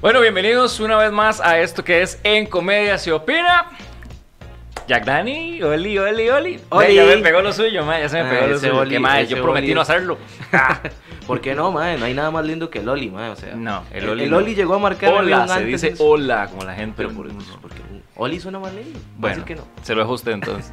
Bueno, bienvenidos una vez más a esto que es En Comedia se opina. Jack Dani, Oli, Oli, Oli. Oli. Ya me pegó lo suyo, ma, ya se me Ah, pegó lo ese suyo. Oli, mal, ese yo prometí Oli. no hacerlo. ¿Por qué no, mae? No hay nada más lindo que el Oli, mae. O sea, No, el el Oli El no. Oli llegó a marcar el Hola, avión se antes. dice eso. hola, como la gente. Pero por, porque Oli suena más lindo. Bueno, que no. se lo dejo a usted entonces.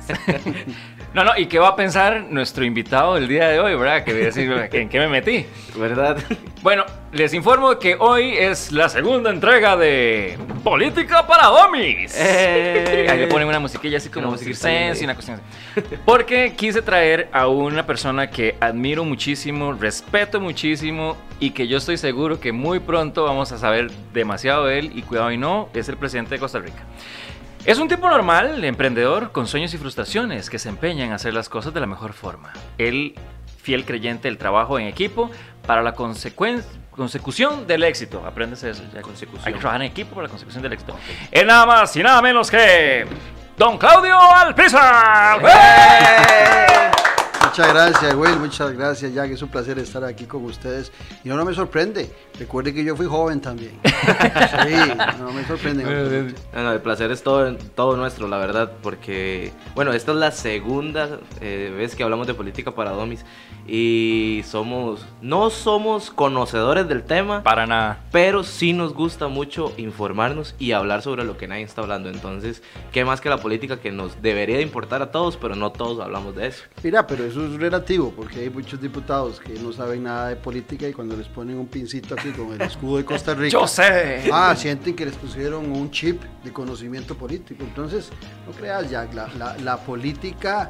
no, no, ¿y qué va a pensar nuestro invitado del día de hoy, verdad? Que voy a decir, ¿en qué me metí? ¿Verdad? Bueno, les informo que hoy es la segunda entrega de Política para Domis. Eh. Ahí le ponen una musiquilla así como circense y una cuestión así. Porque quise traer a una persona que admiro muchísimo, respeto muchísimo y que yo estoy seguro que muy pronto vamos a saber demasiado de él y cuidado y no, es el presidente de Costa Rica. Es un tipo normal, emprendedor, con sueños y frustraciones, que se empeña en hacer las cosas de la mejor forma. Él, fiel creyente del trabajo en equipo para la consecuen- consecución del éxito. Apréndese eso. Ya. Consecución. Hay que trabajar en equipo para la consecución del éxito. Es nada más y nada menos que Don Claudio Alpizar. Muchas gracias, Will. Muchas gracias, Jack. Es un placer estar aquí con ustedes. Y no, no me sorprende. Recuerde que yo fui joven también. Sí, no me sorprende. No, no, el placer es todo, todo nuestro, la verdad, porque, bueno, esta es la segunda eh, vez que hablamos de política para Domis y somos, no somos conocedores del tema, Para nada. pero sí nos gusta mucho informarnos y hablar sobre lo que nadie está hablando. Entonces, ¿qué más que la política que nos debería de importar a todos, pero no todos hablamos de eso? Mira, pero eso es relativo, porque hay muchos diputados que no saben nada de política y cuando les ponen un pincito aquí con el escudo de Costa Rica. Yo sé. Ah, sienten que les pusieron un chip de conocimiento político. Entonces, no creas, Jack, la, la- la política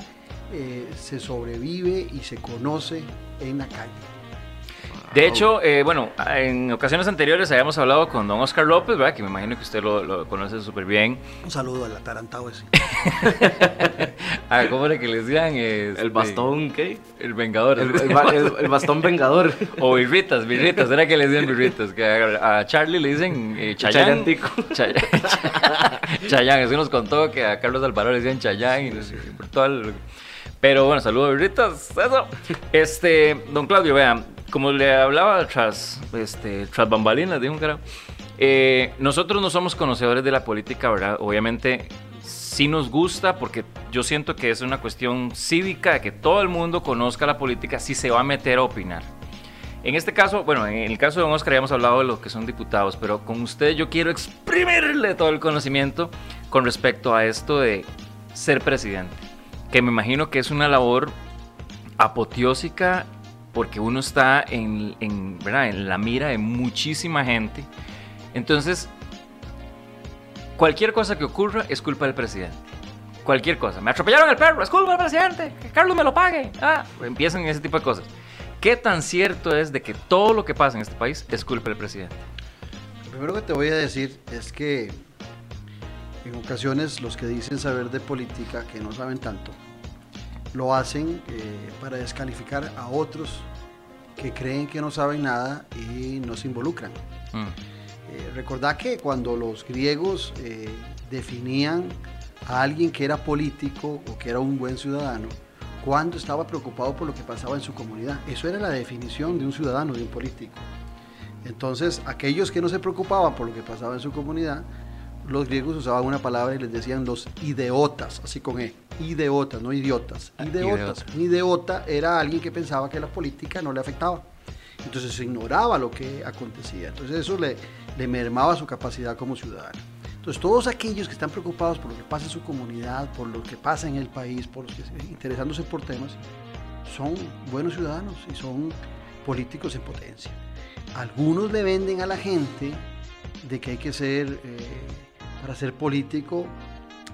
eh, se sobrevive y se conoce en la calle. De hecho, eh, bueno, en ocasiones anteriores habíamos hablado con don Oscar López, ¿verdad? Que me imagino que usted lo, lo conoce súper bien. Un saludo al atarantado ese. Ah, ¿Cómo era que le decían? Este, El bastón, ¿qué? El Vengador. El, el ba- el- el bastón vengador. O birritas, birritas, era que le decían birritas. Que a, a Charlie le dicen eh, Chayán. Chayantico. Chay- Chayán, eso nos contó que a Carlos Alvaro le decían Chayán. Y por todo el- Pero bueno, saludos birritas. Eso. Este, don Claudio, vean, como le hablaba tras, este, tras bambalinas, dijo un carajo. eh, nosotros no somos conocedores de la política, ¿verdad? Obviamente sí nos gusta porque yo siento que es una cuestión cívica, que todo el mundo conozca la política si se va a meter a opinar. En este caso, bueno, en el caso de Don Oscar ya hemos hablado de los que son diputados, pero con usted yo quiero exprimirle todo el conocimiento con respecto a esto de ser presidente, que me imagino que es una labor apoteósica porque uno está en, en, ¿verdad? en la mira de muchísima gente. Entonces, cualquier cosa que ocurra es culpa del presidente. Cualquier cosa. Me atropellaron el perro, es culpa del presidente. Que Carlos me lo pague. Ah, empiezan ese tipo de cosas. ¿Qué tan cierto es de que todo lo que pasa en este país es culpa del presidente? Lo primero que te voy a decir es que en ocasiones los que dicen saber de política, que no saben tanto, lo hacen eh, para descalificar a otros que creen que no saben nada y no se involucran. Mm. Eh, recordad que cuando los griegos eh, definían a alguien que era político o que era un buen ciudadano, cuando estaba preocupado por lo que pasaba en su comunidad. Eso era la definición de un ciudadano, de un político. Entonces, aquellos que no se preocupaban por lo que pasaba en su comunidad, los griegos usaban una palabra y les decían los ideotas, así con E, ideotas, no idiotas, Ah, ideotas. Un ideota era alguien que pensaba que la política no le afectaba. Entonces se ignoraba lo que acontecía. Entonces eso le, le mermaba su capacidad como ciudadano. Entonces todos aquellos que están preocupados por lo que pasa en su comunidad, por lo que pasa en el país, por los que interesándose por temas, son buenos ciudadanos y son políticos en potencia. Algunos le venden a la gente de que hay que ser, eh, para ser político,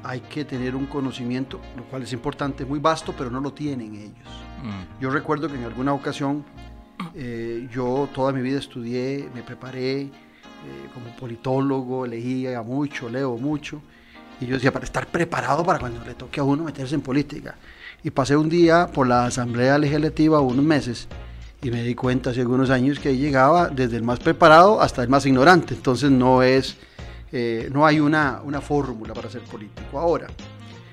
hay que tener un conocimiento, lo cual es importante, muy vasto, pero no lo tienen ellos. Mm. Yo recuerdo que en alguna ocasión eh, yo toda mi vida estudié, me preparé eh, como politólogo, leía mucho, leo mucho. Y yo decía, para estar preparado para cuando le toque a uno meterse en política. Y pasé un día por la Asamblea Legislativa, unos meses, y me di cuenta hace algunos años que ahí llegaba desde el más preparado hasta el más ignorante. Entonces no es, eh, no hay una, una fórmula para ser político. Ahora,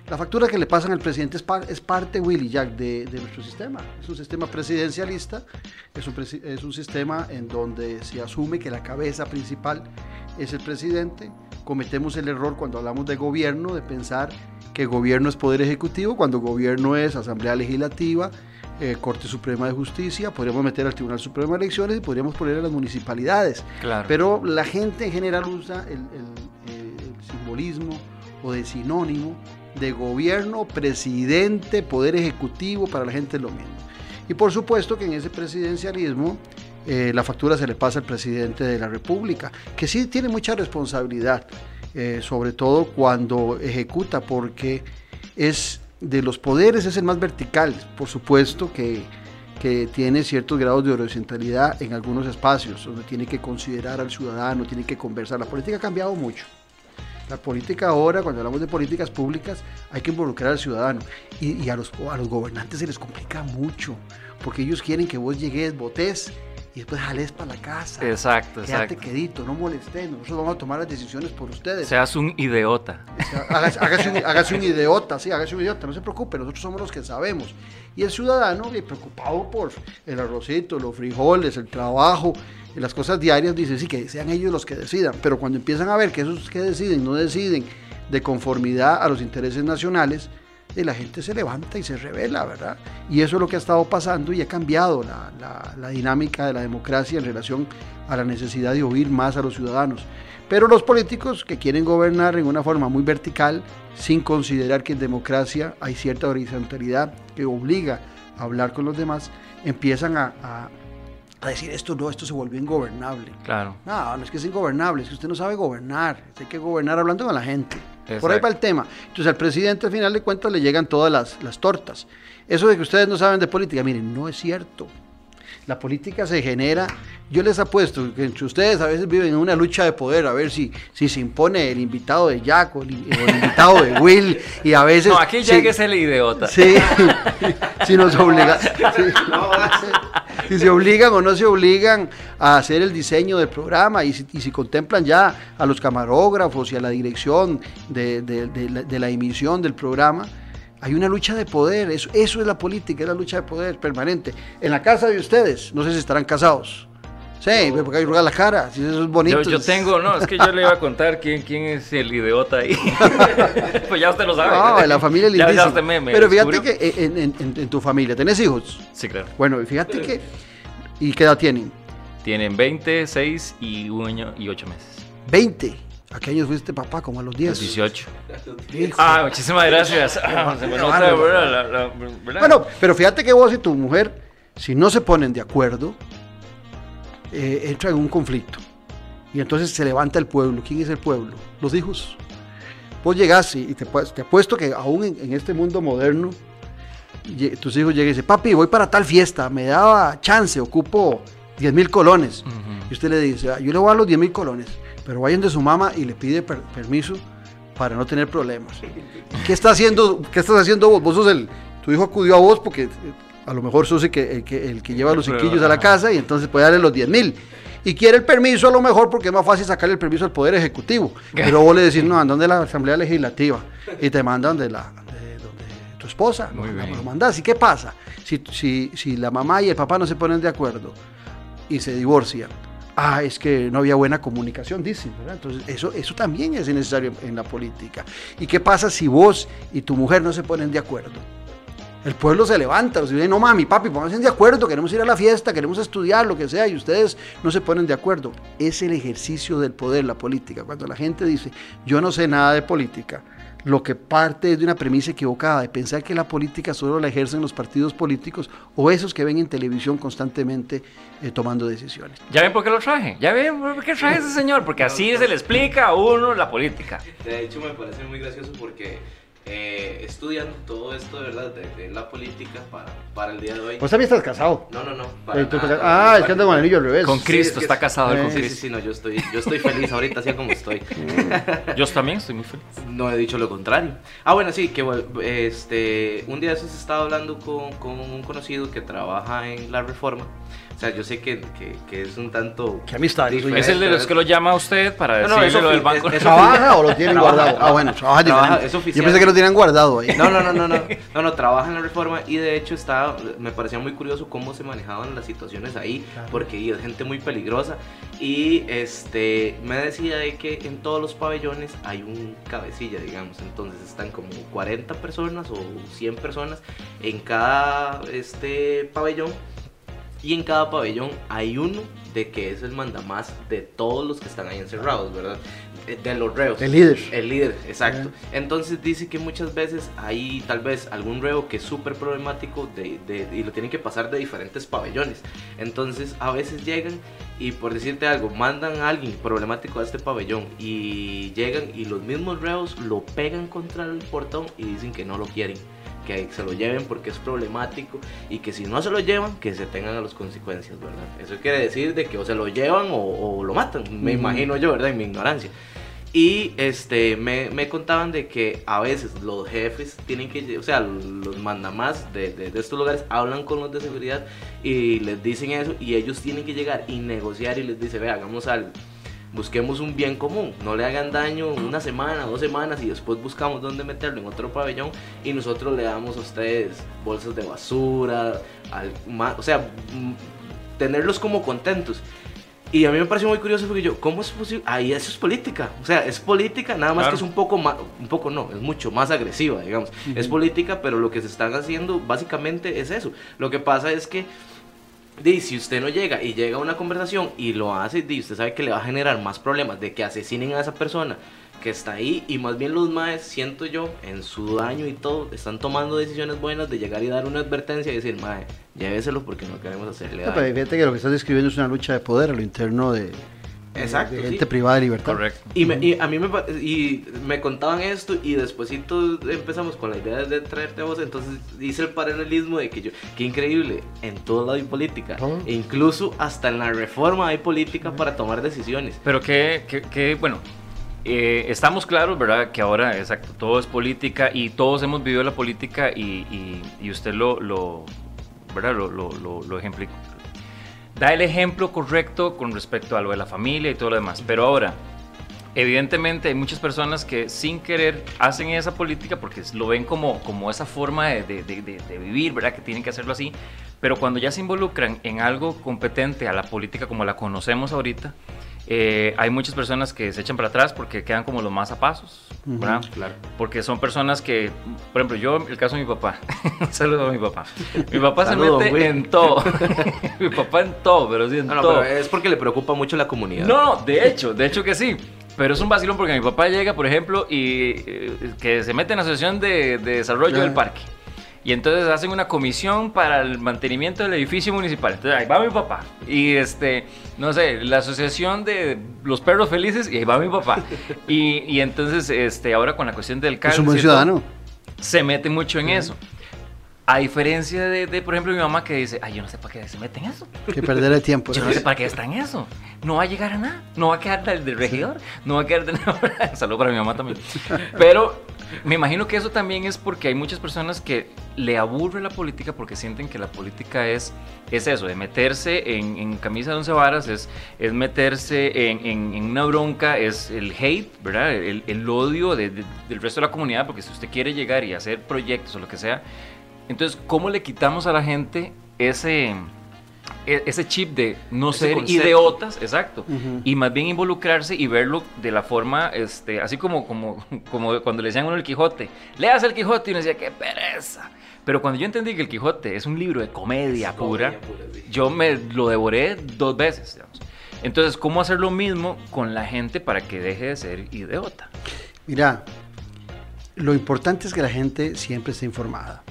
La factura que le pasan al presidente es, par- es parte, Willy Jack, de, nuestro sistema. Es un sistema presidencialista, es un sistema en donde se asume que la cabeza principal es el presidente. Cometemos el error cuando hablamos de gobierno de pensar que gobierno es poder ejecutivo, cuando gobierno es asamblea legislativa, eh, Corte Suprema de Justicia, podríamos meter al Tribunal Supremo de Elecciones y podríamos poner a las municipalidades. Claro. Pero la gente en general usa el, el- el simbolismo o de sinónimo de gobierno, presidente, poder ejecutivo, para la gente es lo mismo. Y por supuesto que en ese presidencialismo eh, la factura se le pasa al presidente de la República, que sí tiene mucha responsabilidad, eh, sobre todo cuando ejecuta, porque es de los poderes es el más vertical, por supuesto que, que tiene ciertos grados de horizontalidad en algunos espacios, donde tiene que considerar al ciudadano, tiene que conversar. La política ha cambiado mucho. La política ahora, cuando hablamos de políticas públicas, hay que involucrar al ciudadano. Y, a, los, a los gobernantes se les complica mucho, porque ellos quieren que vos llegues, votés y después jales para la casa. Exacto, Quédate exacto. quedito, no molestes, nosotros vamos a tomar las decisiones por ustedes. Seas un idiota. Hágase, hágase un, hágase un idiota, sí, hágase un idiota, no se preocupe, nosotros somos los que sabemos. Y el ciudadano, preocupado por el arrocito, los frijoles, el trabajo, las cosas diarias, dice, sí, que sean ellos los que decidan. Pero cuando empiezan a ver que esos que deciden no deciden de conformidad a los intereses nacionales, eh, la gente se levanta y se revela, ¿verdad? Y eso es lo que ha estado pasando y ha cambiado la, la- la dinámica de la democracia en relación a la necesidad de oír más a los ciudadanos. Pero los políticos que quieren gobernar en una forma muy vertical, sin considerar que en democracia hay cierta horizontalidad que obliga a hablar con los demás, empiezan a, a- a decir esto no, esto se volvió ingobernable. Claro. No, no es que es ingobernable, es que usted no sabe gobernar. Hay que gobernar hablando con la gente. Por ahí va el tema. Entonces al presidente al final de cuentas le llegan todas las, las tortas. Eso de que ustedes no saben de política, miren, no es cierto. La política se genera, yo les apuesto que entre ustedes a veces viven en una lucha de poder, a ver si, si se impone el invitado de Jack o el, o el invitado de Will, y a veces... No, aquí llegue el idiota. Sí, si nos obliga, sí. si se obligan o no se obligan a hacer el diseño del programa y si, contemplan ya a los camarógrafos y a la dirección de la emisión del programa, hay una lucha de poder, eso, eso es la política, es la lucha de poder permanente. En la casa de ustedes, no sé si estarán casados. Sí, porque hay que arrugar la cara, si eso es bonito. Yo, yo tengo, no, es que yo le iba a contar quién, quién es el idiota ahí. pues ya usted lo sabe. No, en la familia es Ya- ya usted me- me Pero fíjate descubrió. que en, en- en- en tu familia, ¿tenés hijos? Sí, claro. Bueno, fíjate que... ¿Y qué edad tienen? Tienen 20, 6 y un año y 8 meses. 20. ¿A qué años fuiste papá? Como a los 10. 18. Hijo. Ah, muchísimas gracias. Ah. Bueno, pero fíjate que vos y tu mujer, si no se ponen de acuerdo, eh, entran en un conflicto. Y entonces se levanta el pueblo. ¿Quién es el pueblo? Los hijos. Vos llegás y te, pu- te apuesto que aún en, en este mundo moderno, tus hijos llegan y dicen, papi, voy para tal fiesta, me daba chance, ocupo 10 mil colones. Y usted le dice, "Ah, yo le voy a dar los 10 mil colones, pero vayan de su mamá y le pide per- permiso para no tener problemas. ¿Qué, está haciendo, ¿Qué estás haciendo vos? Vos sos el, tu hijo acudió a vos porque a lo mejor sos el que, el que, el que lleva los chiquillos a la casa y entonces puede darle los 10 mil. Y quiere el permiso a lo mejor porque es más fácil sacarle el permiso al Poder Ejecutivo. Pero vos le decís, no, andan de la Asamblea Legislativa y te mandan de la de donde tu esposa. Muy lo, bien. lo mandás. ¿Y qué pasa? Si, si, si la mamá y el papá no se ponen de acuerdo y se divorcian, ah, es que no había buena comunicación, dicen, ¿verdad? Entonces, eso, eso también es necesario en la política. ¿Y qué pasa si vos y tu mujer no se ponen de acuerdo? El pueblo se levanta, los dice, no mami, papi, pónganse de acuerdo, queremos ir a la fiesta, queremos estudiar, lo que sea, y ustedes no se ponen de acuerdo. Es el ejercicio del poder, la política. Cuando la gente dice, yo no sé nada de política, lo que parte es de una premisa equivocada, de pensar que la política solo la ejercen los partidos políticos o esos que ven en televisión constantemente eh, tomando decisiones. ¿Ya ven por qué lo traje? ¿Ya ven por qué traje a ese señor? Porque así se le explica a uno la política. De hecho, me parece muy gracioso porque eh, estudiando todo esto, de verdad, de, de la política para, para el día de hoy. Vos también estás casado. No, no, no. Eh, para te nada, ah, no, es que anda con el anillo al revés. Con Sí, Cristo, es que está es- casado él con eh, Sí, sí, Cristo. sí, no, yo estoy, yo estoy feliz ahorita, así como estoy. Yo también estoy muy feliz. No he dicho lo contrario. Ah, bueno, sí, que bueno, este, un día esos estaba hablando con, con un conocido que trabaja en la reforma. O sea, yo sé que, que, que es un tanto... Qué amistad, Es el de los que lo llama a usted para No, no, decirle eso lo del banco. es- ¿Trabaja o lo tiene guardado? Ah, bueno, trabaja Trabaja, es Yo oficial. pensé que lo tienen guardado ahí. No, no, no, no, no, no, no, trabaja en la reforma y de hecho está, me parecía muy curioso cómo se manejaban las situaciones ahí, porque es gente muy peligrosa. Y este, me decía de que en todos los pabellones hay un cabecilla, digamos, entonces están como 40 personas o 100 personas en cada este pabellón y en cada pabellón hay uno de que es el mandamás de todos los que están ahí encerrados, ¿verdad? De los reos. El líder. El líder, exacto. Entonces dice que muchas veces hay tal vez algún reo que es súper problemático de, de, y lo tienen que pasar de diferentes pabellones. Entonces a veces llegan y por decirte algo, mandan a alguien problemático a este pabellón y llegan y los mismos reos lo pegan contra el portón y dicen que no lo quieren que se lo lleven porque es problemático y que si no se lo llevan, que se tengan a las consecuencias, ¿verdad? Eso quiere decir de que o se lo llevan o, lo matan, me imagino yo, ¿verdad? En mi ignorancia. Y este, me, me, contaban de que a veces los jefes tienen que, o sea, los mandamás de, de, de, estos lugares hablan con los de seguridad y les dicen eso y ellos tienen que llegar y negociar y les dice, ve, hagamos algo busquemos un bien común, no le hagan daño una semana, dos semanas y después buscamos dónde meterlo en otro pabellón y nosotros le damos a ustedes bolsas de basura, al, o sea, tenerlos como contentos. Y a mí me pareció muy curioso porque yo, ¿cómo es posible? Ahí eso es política. O sea, es política, nada más que es un poco más, un poco no, es mucho más agresiva, digamos. Es política, pero lo que se están haciendo básicamente es eso. Lo que pasa es que Di, si usted no llega y llega a una conversación y lo hace, di, usted sabe que le va a generar más problemas de que asesinen a esa persona que está ahí y más bien los maes, siento yo, en su daño y todo, están tomando decisiones buenas de llegar y dar una advertencia y decir, mae, lléveselo porque no queremos hacerle daño. pero fíjate que lo que estás describiendo es una lucha de poder a lo interno de, Exacto. De gente privada de libertad. Correcto. Y, me, y a mí me, y me contaban esto y despuesito empezamos con la idea de traerte a vos. Entonces hice el paralelismo de que yo, qué increíble, en todo lado hay política. E incluso hasta en la reforma hay política para tomar decisiones. Pero que, que, que bueno, eh, estamos claros, ¿verdad? Que ahora, exacto, todo es política y todos hemos vivido la política y, y, y usted lo, lo, ¿verdad? Lo, lo, lo, lo ejemplificó da el ejemplo correcto con respecto a lo de la familia y todo lo demás. Pero ahora, evidentemente hay muchas personas que sin querer hacen esa política porque lo ven como, como esa forma de, de, de, de, vivir, ¿verdad? Que tienen que hacerlo así. Pero cuando ya se involucran en algo competente a la política como la conocemos ahorita, eh, hay muchas personas que se echan para atrás porque quedan como los más a pasos, ¿verdad? claro. Porque son personas que, por ejemplo, yo, el caso de mi papá, saludo a mi papá. Mi papá Saludo, se mete güey. en todo. mi papá en todo, pero sí en No, no, todo. pero es porque le preocupa mucho la comunidad. No, no, de hecho, de hecho que sí. Pero es un vacilón porque mi papá llega, por ejemplo, y eh, que se mete en la asociación de, de desarrollo del parque. Y entonces hacen una comisión para el mantenimiento del edificio municipal. Entonces ahí va mi papá. Y este, no sé, la asociación de los perros felices, y ahí va mi papá. Y, y entonces, este, ahora con la cuestión del Es cáncer. un buen ciudadano. se mete mucho en eso. A diferencia de, de, por ejemplo, mi mamá que dice, ay, yo no sé para qué se mete en eso. Que perder el tiempo. Yo no sé para qué está en eso. No va a llegar a nada. No va a quedar del, del regidor. No va a quedar de nada. Saludos para mi mamá también. Pero me imagino que eso también es porque hay muchas personas que le aburre la política porque sienten que la política es, es eso, de meterse en, en camisa de once varas, es, es meterse en, en- en una bronca, es el hate, ¿verdad? El, el odio de- de- del resto de la comunidad, porque si usted quiere llegar y hacer proyectos o lo que sea, entonces, ¿cómo le quitamos a la gente ese, e- ese chip de no Ese ser concepto. idiotas, exacto, Ujú. y más bien involucrarse y verlo de la forma, este, así como, como, como cuando le decían a uno el Quijote, leas el Quijote y uno decía, qué pereza. Pero cuando yo entendí que el Quijote es un libro de comedia pura, Comedia pura, sí. yo me lo devoré dos veces, digamos. Entonces, ¿cómo hacer lo mismo con la gente para que deje de ser idiota? Mira, lo importante es que la gente siempre esté informada.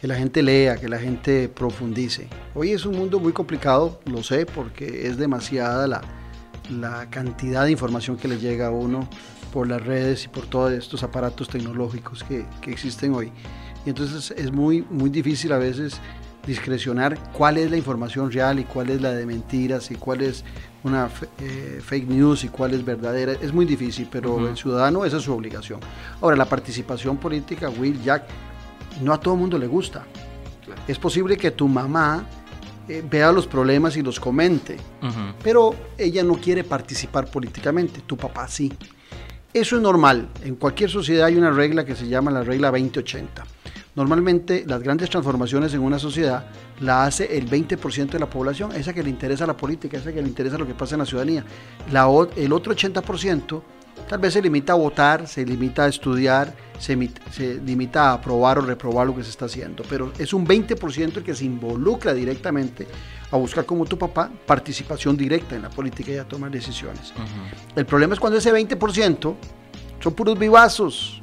Que la gente lea, que la gente profundice. Hoy es un mundo muy complicado, lo sé, porque es demasiada la, la cantidad de información que le llega a uno por las redes y por todos estos aparatos tecnológicos que, que existen hoy. Y entonces es muy, muy difícil a veces discrecionar cuál es la información real y cuál es la de mentiras y cuál es una eh, fake news y cuál es verdadera. Es muy difícil, pero el ciudadano esa es su obligación. Ahora, la participación política, Will, Jack, no a todo el mundo le gusta. Claro. Es posible que tu mamá eh, vea los problemas y los comente, pero ella no quiere participar políticamente, tu papá sí. Eso es normal. En cualquier sociedad hay una regla que se llama la regla 2080. Normalmente las grandes transformaciones en una sociedad la hace el 20% de la población, esa que le interesa la política, esa que le interesa lo que pasa en la ciudadanía. La, el otro 80% tal vez se limita a votar, se limita a estudiar, se, se, limita a aprobar o reprobar lo que se está haciendo, pero es un 20% el que se involucra directamente a buscar como tu papá participación directa en la política y a tomar decisiones. El problema es cuando ese 20% son puros vivazos,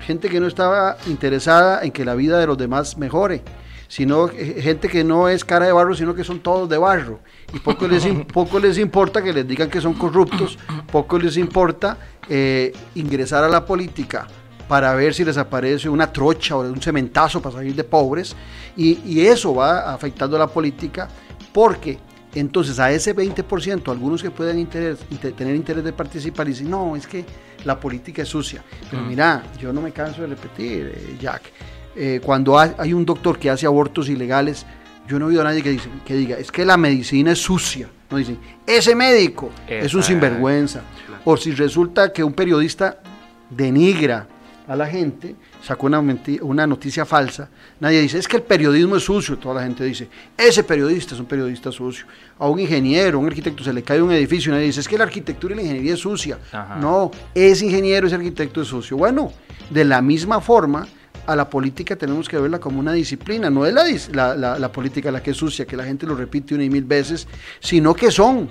gente que no estaba interesada en que la vida de los demás mejore, sino gente que no es cara de barro, sino que son todos de barro. Y poco les, poco les importa que les digan que son corruptos, poco les importa eh, ingresar a la política para ver si les aparece una trocha o un cementazo para salir de pobres. Y, y eso va afectando a la política porque entonces a ese 20%, algunos que pueden tener interés de participar, dicen, no, es que la política es sucia. Pero mm. mira, yo no me canso de repetir, eh, Jack, eh, cuando hay un doctor que hace abortos ilegales, yo no he oído a nadie que, dice, que diga, es que la medicina es sucia. No dicen, ese médico es un sinvergüenza. O si resulta que un periodista denigra a la gente, sacó una, una noticia falsa, nadie dice, es que el periodismo es sucio, toda la gente dice, ese periodista es un periodista sucio. A un ingeniero, a un arquitecto se le cae un edificio y nadie dice, es que la arquitectura y la ingeniería es sucia. No, ese ingeniero, ese arquitecto es sucio. Bueno, de la misma forma, a la política tenemos que verla como una disciplina, no es la, la, política la que es sucia, que la gente lo repite una y mil veces, sino que son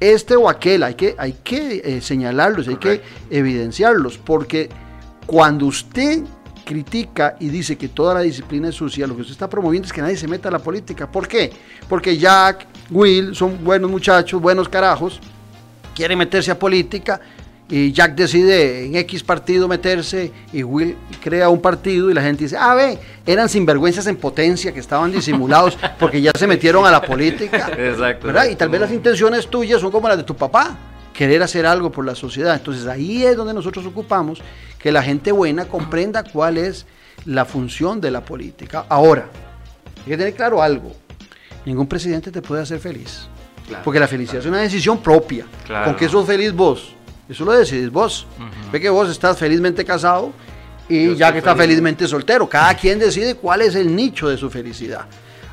este o aquel, hay que, hay que eh, señalarlos, hay que evidenciarlos, porque cuando usted critica y dice que toda la disciplina es sucia, lo que usted está promoviendo es que nadie se meta a la política. ¿Por qué? Porque Jack, Will son buenos muchachos, buenos carajos, quieren meterse a política y Jack decide en X partido meterse y Will crea un partido y la gente dice, ah, ve, eran sinvergüenzas en potencia que estaban disimulados porque ya se metieron a la política. Exacto. ¿verdad? Y tal vez las intenciones tuyas son como las de tu papá querer hacer algo por la sociedad. Entonces ahí es donde nosotros ocupamos que la gente buena comprenda cuál es la función de la política. Ahora, hay que tener claro algo. Ningún presidente te puede hacer feliz. porque la felicidad es una decisión propia. ¿Con qué sos feliz vos? Eso lo decidís vos. Ve que vos estás felizmente casado y ya que estás felizmente soltero. Cada quien decide cuál es el nicho de su felicidad.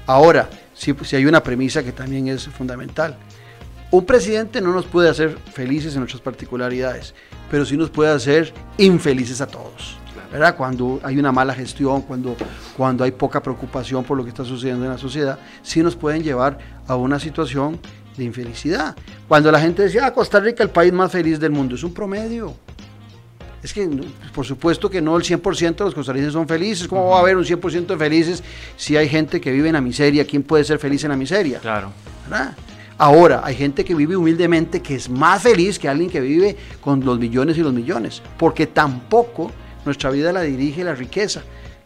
Ahora, si, si hay una premisa que también es fundamental. Un presidente no nos puede hacer felices en nuestras particularidades, pero sí nos puede hacer infelices a todos. ¿verdad? Cuando hay una mala gestión, cuando, cuando hay poca preocupación por lo que está sucediendo en la sociedad, sí nos pueden llevar a una situación de infelicidad. Cuando la gente decía, ah, Costa Rica el país más feliz del mundo, es un promedio. Es que, por supuesto que no el 100% de los costarricenses son felices. ¿Cómo va a haber un 100% de felices si hay gente que vive en la miseria? ¿Quién puede ser feliz en la miseria? Claro. ¿verdad? Ahora, hay gente que vive humildemente que es más feliz que alguien que vive con los millones y los millones, porque tampoco nuestra vida la dirige la riqueza.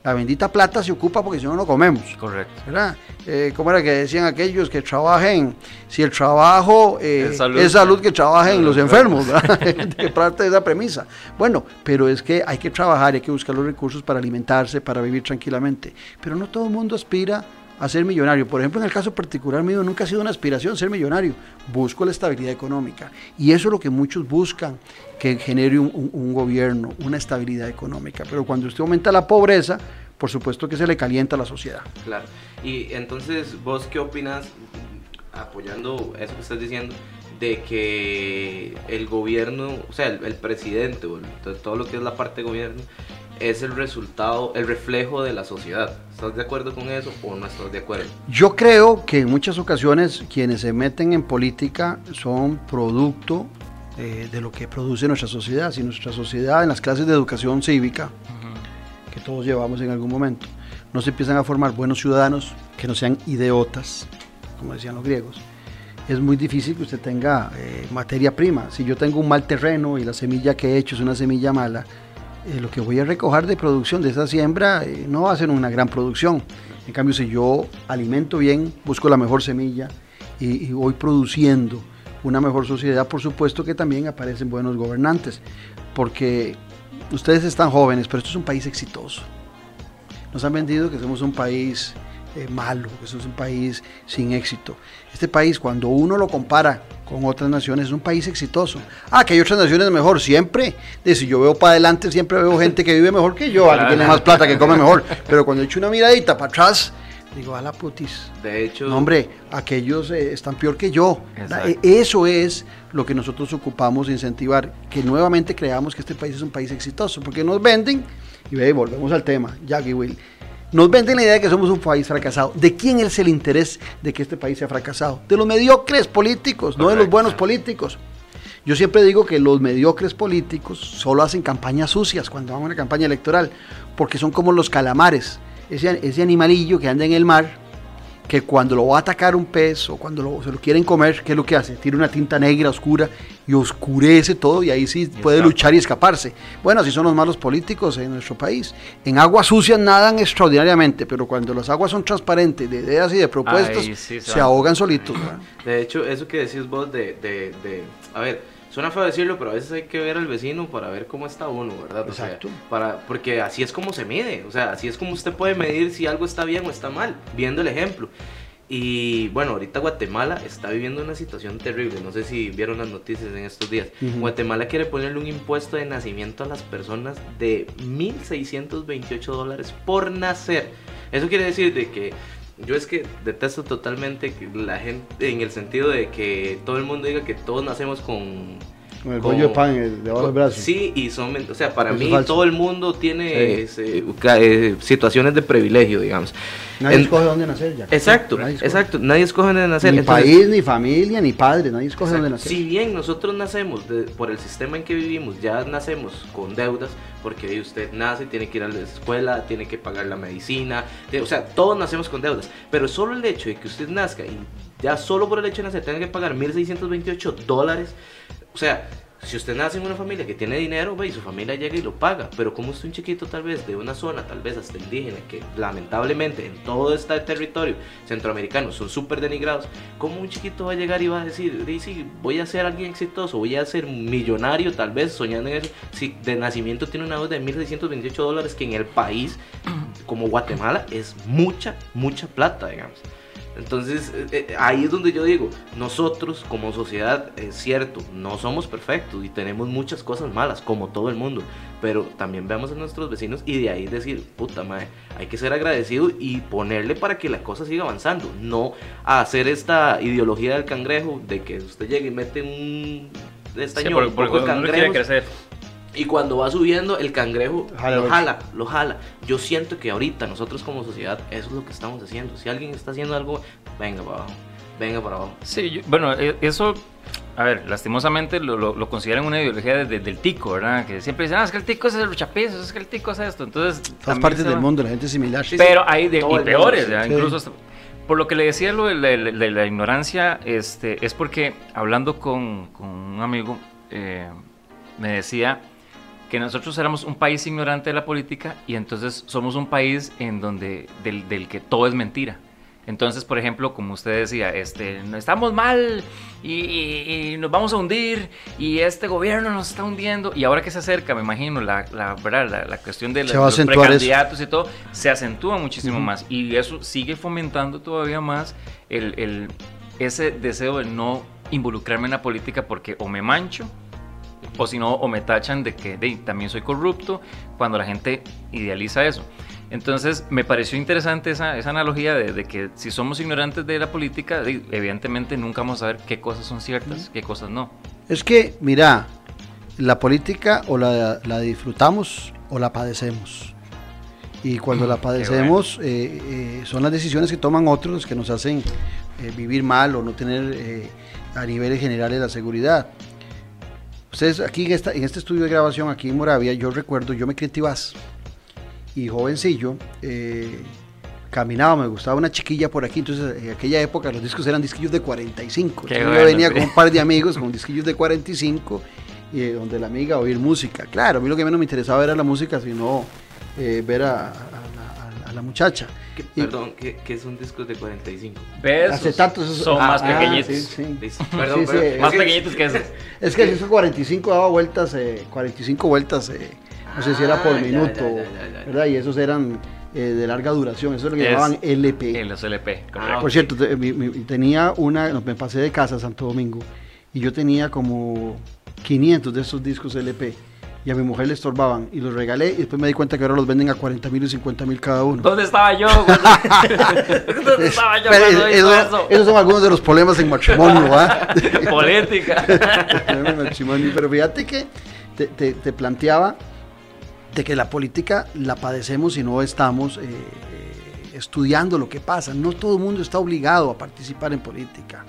La bendita plata se ocupa porque si no, no comemos. Correcto. ¿Verdad? Eh, ¿Cómo era que decían aquellos que trabajen? Si el trabajo eh, es, salud, que trabajen los enfermos. ¿verdad? que parte de esa premisa. Bueno, pero es que hay que trabajar, hay que buscar los recursos para alimentarse, para vivir tranquilamente. Pero no todo el mundo aspira a ser millonario. Por ejemplo, en el caso particular mío, nunca ha sido una aspiración ser millonario. Busco la estabilidad económica. Y eso es lo que muchos buscan, que genere un, gobierno, una estabilidad económica. Pero cuando usted aumenta la pobreza, por supuesto que se le calienta a la sociedad. Claro. Y entonces, ¿vos qué opinas, apoyando eso que estás diciendo, de que el gobierno, o sea, el, presidente, todo lo que es la parte de gobierno, es el resultado, el reflejo de la sociedad. ¿Estás de acuerdo con eso o no estás de acuerdo? Yo creo que en muchas ocasiones quienes se meten en política son producto eh, de lo que produce nuestra sociedad. Si nuestra sociedad en las clases de educación cívica, que todos llevamos en algún momento, no se empiezan a formar buenos ciudadanos que no sean idiotas, como decían los griegos, es muy difícil que usted tenga eh, materia prima. Si yo tengo un mal terreno y la semilla que he hecho es una semilla mala, eh, lo que voy a recoger de producción de esa siembra eh, no va a ser una gran producción. En cambio, si yo alimento bien, busco la mejor semilla y, voy produciendo una mejor sociedad, por supuesto que también aparecen buenos gobernantes, porque ustedes están jóvenes, pero esto es un país exitoso. Nos han vendido que somos un país eh, malo, que eso es un país sin éxito. Este país, cuando uno lo compara con otras naciones, es un país exitoso. Ah, que hay otras naciones mejor, siempre. De si yo veo para adelante, siempre veo gente que vive mejor que yo, que tiene más plata, que come mejor. Pero cuando echo una miradita para atrás, digo, a la putis. De hecho, No, hombre, aquellos eh, están peor que yo. Exacto. Eh, Eso es lo que nosotros ocupamos de incentivar, que nuevamente creamos que este país es un país exitoso, porque nos venden, y ve, volvemos al tema, Jack y Will, nos venden la idea de que somos un país fracasado. ¿De quién es el interés de que este país sea fracasado? De los mediocres políticos, no de los buenos políticos. Yo siempre digo que los mediocres políticos solo hacen campañas sucias cuando van a una campaña electoral, porque son como los calamares, ese, ese animalillo que anda en el mar, que cuando lo va a atacar un pez o cuando lo- se lo quieren comer, ¿qué es lo que hace? Tira una tinta negra oscura y oscurece todo y ahí sí puede escapa. luchar y escaparse. Bueno, así son los malos políticos en nuestro país. En aguas sucias nadan extraordinariamente, pero cuando las aguas son transparentes de ideas y de propuestas, sí se ahogan solitos. ¿verdad? de hecho, eso que decís vos de, de, de- a ver, suena feo decirlo, pero a veces hay que ver al vecino para ver cómo está uno, ¿verdad? O sea, Exacto. para, porque así es como se mide, o sea, así es como usted puede medir si algo está bien o está mal, viendo el ejemplo. Y bueno, ahorita Guatemala está viviendo una situación terrible. No sé si vieron las noticias en estos días. Guatemala quiere ponerle un impuesto de nacimiento a las personas de 1.628 dólares por nacer. Eso quiere decir de que yo es que detesto totalmente la gente, en el sentido de que todo el mundo diga que todos nacemos con... Con el bollo de pan el- debajo del brazo. Sí, y son, o sea, para Eso es mí todo el mundo tiene Sí. ese, eh, situaciones de privilegio, digamos. Nadie En- escoge dónde nacer ya. Exacto, Nadie exacto. Nadie escoge de nacer. Ni Entonces, país, ni familia, ni padre, nadie escoge Exacto. dónde nacer. Si bien nosotros nacemos de- por el sistema en que vivimos, ya nacemos con deudas, porque usted nace, tiene que ir a la escuela, tiene que pagar la medicina, o sea, todos nacemos con deudas. Pero solo el hecho de que usted nazca y ya solo por el hecho de nacer tenga que pagar 1.628 dólares, o sea, si usted nace en una familia que tiene dinero, ve, y su familia llega y lo paga, pero como usted un chiquito tal vez de una zona, tal vez hasta indígena, que lamentablemente en todo este territorio centroamericano son súper denigrados, ¿cómo un chiquito va a llegar y va a decir, "Di, sí, voy a ser alguien exitoso, voy a ser millonario tal vez, soñando en eso, si de nacimiento tiene una deuda de 1.628 dólares, que en el país como Guatemala es mucha, mucha plata, digamos. Entonces, eh, eh, ahí es donde yo digo, nosotros como sociedad, es cierto, no somos perfectos y tenemos muchas cosas malas, como todo el mundo, pero también veamos a nuestros vecinos y de ahí decir, puta madre, hay que ser agradecido y ponerle para que la cosa siga avanzando, no hacer esta ideología del cangrejo, de que usted llegue y mete un Sí, estañón, porque, un poco de uno quiere cangrejos, crecer. Y cuando va subiendo, el cangrejo Jala, lo pues. jala, lo jala. Yo siento que ahorita nosotros como sociedad, eso es lo que estamos haciendo. Si alguien está haciendo algo, venga para abajo, venga para abajo. Sí, yo- bueno, e- eso, a ver, lastimosamente lo, lo, lo consideran una ideología desde del tico, ¿verdad? Que siempre dicen, ah, es que el tico es el luchapiés, es que el tico es esto. Entonces, Todas partes del va- mundo, la gente es similar. Sí, Pero hay de, y el mundo, peores, sí. ¿verdad? Sí. incluso hasta- por lo que le decía lo de la, de la- de la ignorancia, este, es porque hablando con, con un amigo, eh, me decía que nosotros éramos un país ignorante de la política y entonces somos un país en donde del, del que todo es mentira. Entonces, por ejemplo, como usted decía, este, estamos mal y, y- y nos vamos a hundir y este gobierno nos está hundiendo y ahora que se acerca, me imagino, la, la, ¿verdad? la, la cuestión de la- los acentuar eso. precandidatos y todo, se acentúa muchísimo Ujú. más y eso sigue fomentando todavía más el, el- ese deseo de no involucrarme en la política porque o me mancho o si no, o me tachan de que de, también soy corrupto cuando la gente idealiza eso. Entonces, me pareció interesante esa, esa analogía de, de que si somos ignorantes de la política, de- evidentemente nunca vamos a saber qué cosas son ciertas, qué cosas no. Es que, mira, la política o la, la disfrutamos o la padecemos. Y cuando la padecemos, eh, eh, son las decisiones que toman otros que nos hacen eh, vivir mal o no tener a niveles generales la seguridad. Ustedes aquí en, esta, en este estudio de grabación, aquí en Moravia, yo recuerdo, yo me crié en Tibás y jovencillo, eh, caminaba, me gustaba una chiquilla por aquí, entonces en aquella época los discos eran disquillos de 45. Qué Entonces, bueno, yo venía con un par de amigos con disquillos de 45 y eh, donde la amiga oír música. Claro, a mí lo que menos me interesaba era la música, sino eh, ver a la muchacha. ¿Qué- Y- perdón, ¿qué, qué son discos de 45? ¿Ves? Hace tanto esos- son ah, más ah, pequeñitos. sí, sí. Listo. Sí, Perdón, sí, Más que- pequeñitos que esos. Es que el disco 45 daba vueltas, eh, 45 vueltas, eh, no sé si era por Ah, minuto, ya, ya, ya, ya. ¿verdad? Y esos eran eh, de larga duración, eso es lo que Es- llamaban LP. En los LP, Ah, correcto. Por cierto, te- mi- mi- tenía una, me pasé de casa a Santo Domingo y yo tenía como 500 de esos discos LP y a mi mujer le estorbaban y los regalé y después me di cuenta que ahora los venden a 40 mil y 50 mil cada uno. ¿Dónde estaba yo? ¿Dónde estaba yo Pero cuando es- hizo eso- eso? esos son algunos de los problemas en matrimonio, ¿va? Política. Pero fíjate que te, te- te planteaba de que la política la padecemos si no estamos eh, eh, estudiando lo que pasa. No todo el mundo está obligado a participar en política.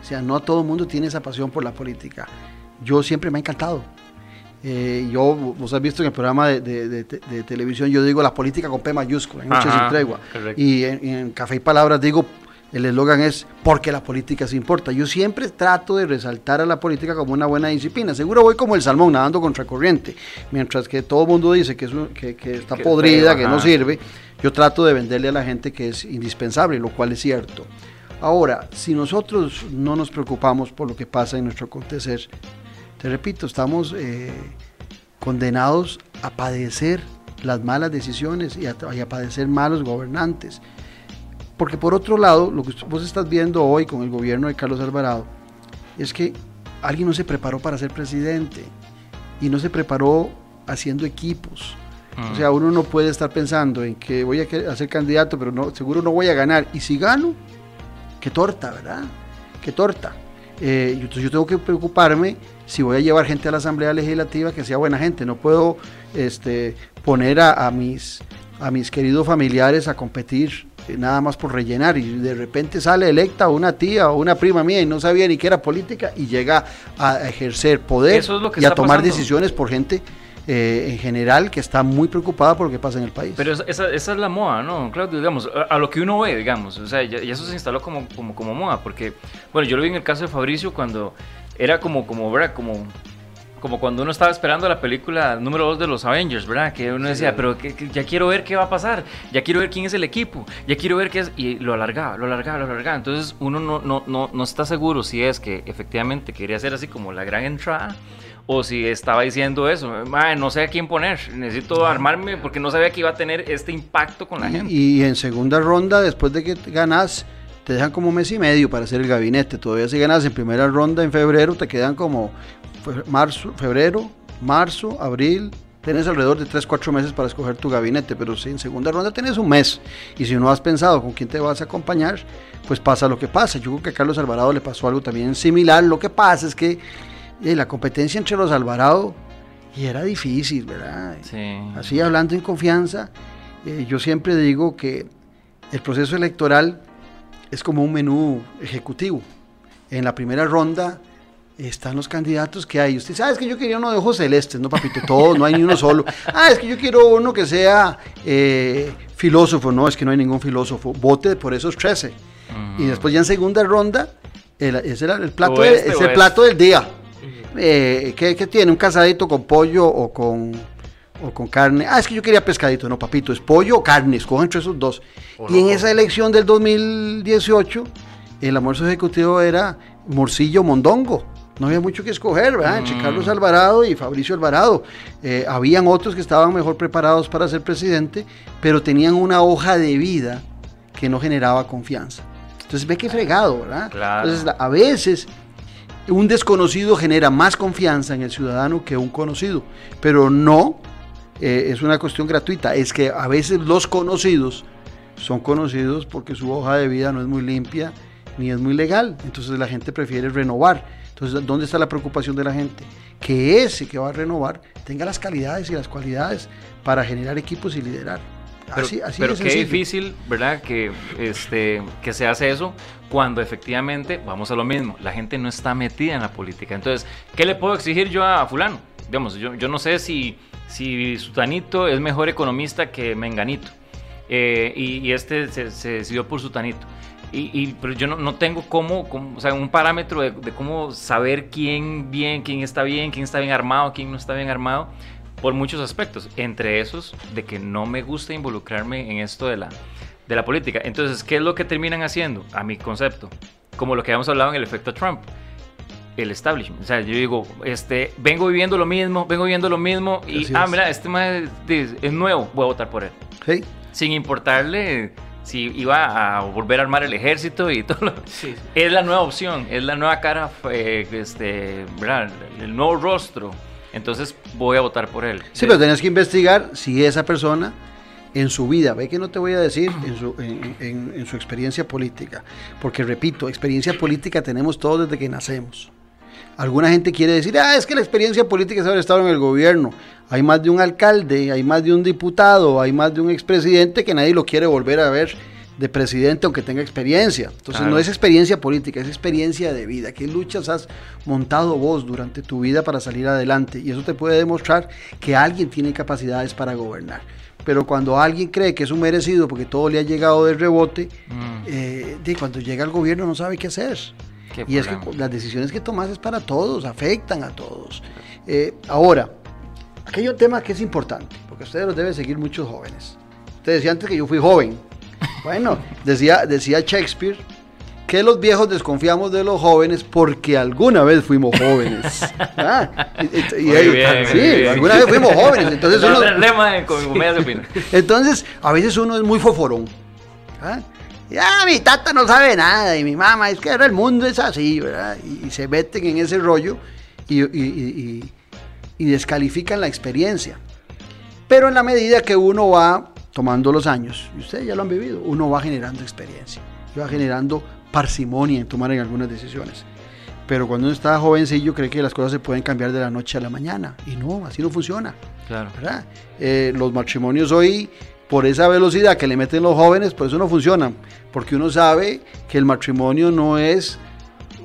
O sea, no todo el mundo tiene esa pasión por la política. Yo siempre me ha encantado. Eh, yo, vos has visto en el programa de, de- de- de televisión, yo digo la política con P mayúscula, en Noches Ajá, sin tregua. correcto. Y en, Café y Palabras digo, el eslogan es porque la política se importa. Yo siempre trato de resaltar a la política como una buena disciplina. Seguro voy como el salmón nadando contra corriente. Mientras que todo el mundo dice que, es un- que, que está Que podrida, feo, que no sirve, yo trato de venderle a la gente que es indispensable, lo cual es cierto. Ahora, si nosotros no nos preocupamos por lo que pasa en nuestro acontecer, te repito, estamos eh, condenados a padecer las malas decisiones y a, y a padecer malos gobernantes. Porque por otro lado, lo que vos estás viendo hoy con el gobierno de Carlos Alvarado es que alguien no se preparó para ser presidente y no se preparó haciendo equipos. O sea, uno no puede estar pensando en que voy a ser candidato, pero no, seguro no voy a ganar. Y si gano, qué torta, ¿verdad? Qué torta. Eh, entonces yo tengo que preocuparme si voy a llevar gente a la Asamblea Legislativa que sea buena gente. No puedo este, poner a, a mis, a mis queridos familiares a competir eh, nada más por rellenar y de repente sale electa una tía o una prima mía y no sabía ni que era política y llega a ejercer poder Eso es lo que y a tomar pasando. decisiones por gente eh, en general que está muy preocupada por lo que pasa en el país. Pero esa, esa- esa es la moda, ¿no? Claudio, digamos, a, a lo que uno ve, digamos, o sea, ya eso se instaló como, como, como moda, porque, bueno, yo lo vi en el caso de Fabricio cuando era como, como, ¿verdad? Como, como cuando uno estaba esperando la película número 2 de los Avengers, ¿verdad? Que uno decía, pero que, que ya quiero ver qué va a pasar, ya quiero ver quién es el equipo, ya quiero ver qué es, y lo alargaba, lo alargaba, lo alargaba. Entonces uno no, no, no, no está seguro si es que efectivamente quería hacer así como la gran entrada. O si estaba diciendo eso, "Mae, no sé a quién poner, necesito armarme porque no sabía que iba a tener este impacto con la gente. Y, en segunda ronda, después de que ganas, te dejan como un mes y medio para hacer el gabinete. Todavía si ganas en primera ronda en febrero, te quedan como marzo, febrero, marzo, abril. Tienes alrededor de 3, 4 meses para escoger tu gabinete, pero si en segunda ronda tienes un mes. Y si no has pensado con quién te vas a acompañar, pues pasa lo que pasa. Yo creo que a Carlos Alvarado le pasó algo también similar. Lo que pasa es que eh, la competencia entre los Alvarado y era difícil, ¿verdad? Sí. Así hablando en confianza, eh, yo siempre digo que el proceso electoral es como un menú ejecutivo. En la primera ronda están los candidatos que hay. Usted sabe, es que yo quería uno de ojos celestes, no papito, todos, no hay ni uno solo. Ah, es que yo quiero uno que sea eh, filósofo, no, es que no hay ningún filósofo. Vote por esos 13. Y después ya en segunda ronda, el, ese era el plato, de- este es el este. plato del día. Eh, ¿qué, qué tiene? ¿Un casadito con pollo o con, o con carne? Ah, es que yo quería pescadito. No, papito, es pollo o carne. Escogen entre esos dos. O y en no. esa elección del 2018, el almuerzo ejecutivo era morcillo mondongo. No había mucho que escoger, ¿verdad? Entre Mm. Carlos Alvarado y Fabricio Alvarado. Eh, habían otros que estaban mejor preparados para ser presidente, pero tenían una hoja de vida que no generaba confianza. Entonces ve que fregado, ¿verdad? Claro. Entonces a veces un desconocido genera más confianza en el ciudadano que un conocido, pero no eh, es una cuestión gratuita, es que a veces los conocidos son conocidos porque su hoja de vida no es muy limpia ni es muy legal, entonces la gente prefiere renovar. Entonces, ¿dónde está la preocupación de la gente? Que ese que va a renovar tenga las calidades y las cualidades para generar equipos y liderar. Pero, Así, así pero de qué difícil, ¿verdad? Que, este, que se hace eso cuando efectivamente, vamos a lo mismo, la gente no está metida en la política. Entonces, ¿qué le puedo exigir yo a fulano? Digamos, yo, yo no sé si, si Sutanito es mejor economista que Menganito. Eh, y, y este se, se decidió por Sutanito. Y, y- pero yo no, no tengo cómo, cómo- o sea, un parámetro de, de cómo saber quién bien, quién está bien, quién está bien armado, quién no está bien armado, por muchos aspectos. Entre esos, de que no me gusta involucrarme en esto de la, de la política. Entonces, ¿qué es lo que terminan haciendo? A mi concepto, como lo que habíamos hablado en el efecto Trump. El establishment. O sea, yo digo, este, vengo viviendo lo mismo, vengo viviendo lo mismo y, Así ah, es. mira, este mae es, es nuevo, voy a votar por él. Sí. sin importarle si iba a volver a armar el ejército y todo. Lo... Sí. Es la nueva opción, es la nueva cara, eh, este, ¿verdad? el nuevo rostro. Entonces voy a votar por él. Sí, pero tenés que investigar si esa persona en su vida, ve que no te voy a decir en su, en, en- en su experiencia política, porque repito, experiencia política tenemos todos desde que nacemos. Alguna gente quiere decir, ah, es que la experiencia política es haber estado en el gobierno. Hay más de un alcalde, hay más de un diputado, hay más de un expresidente que nadie lo quiere volver a ver de presidente aunque tenga experiencia. Entonces Claro. no es experiencia política, es experiencia de vida. ¿Qué luchas has montado vos durante tu vida para salir adelante? Y eso te puede demostrar que alguien tiene capacidades para gobernar. Pero cuando alguien cree que es un merecido porque todo le ha llegado de rebote, Mm, eh, de cuando llega al gobierno no sabe qué hacer. Qué Y es que problema. las decisiones que tomas es para todos, afectan a todos. Eh, ahora, aquí hay un tema que es importante, porque ustedes los deben seguir muchos jóvenes. Usted decía antes que yo fui joven. Bueno, decía, decía Shakespeare que los viejos desconfiamos de los jóvenes porque alguna vez fuimos jóvenes. Ah, y- y- y- Muy y- bien, sí, bien. alguna vez fuimos jóvenes. Entonces uno- es el lema de con comedia de opinión. entonces, a veces uno es muy foforón. ¿ah? Y, "Ah, mi tata no sabe nada y mi mamá, es que ahora el mundo es así, ¿verdad? Y, y se meten en ese rollo y, y- y- descalifican la experiencia. Pero en la medida que uno va tomando los años, y ustedes ya lo han vivido, uno va generando experiencia y va generando parsimonia en tomar en algunas decisiones. Pero cuando uno está jovencillo cree que las cosas se pueden cambiar de la noche a la mañana. Y no, así no funciona. Claro. ¿verdad? Eh, los matrimonios hoy, por esa velocidad que le meten los jóvenes, por eso no funcionan. Porque uno sabe que el matrimonio no es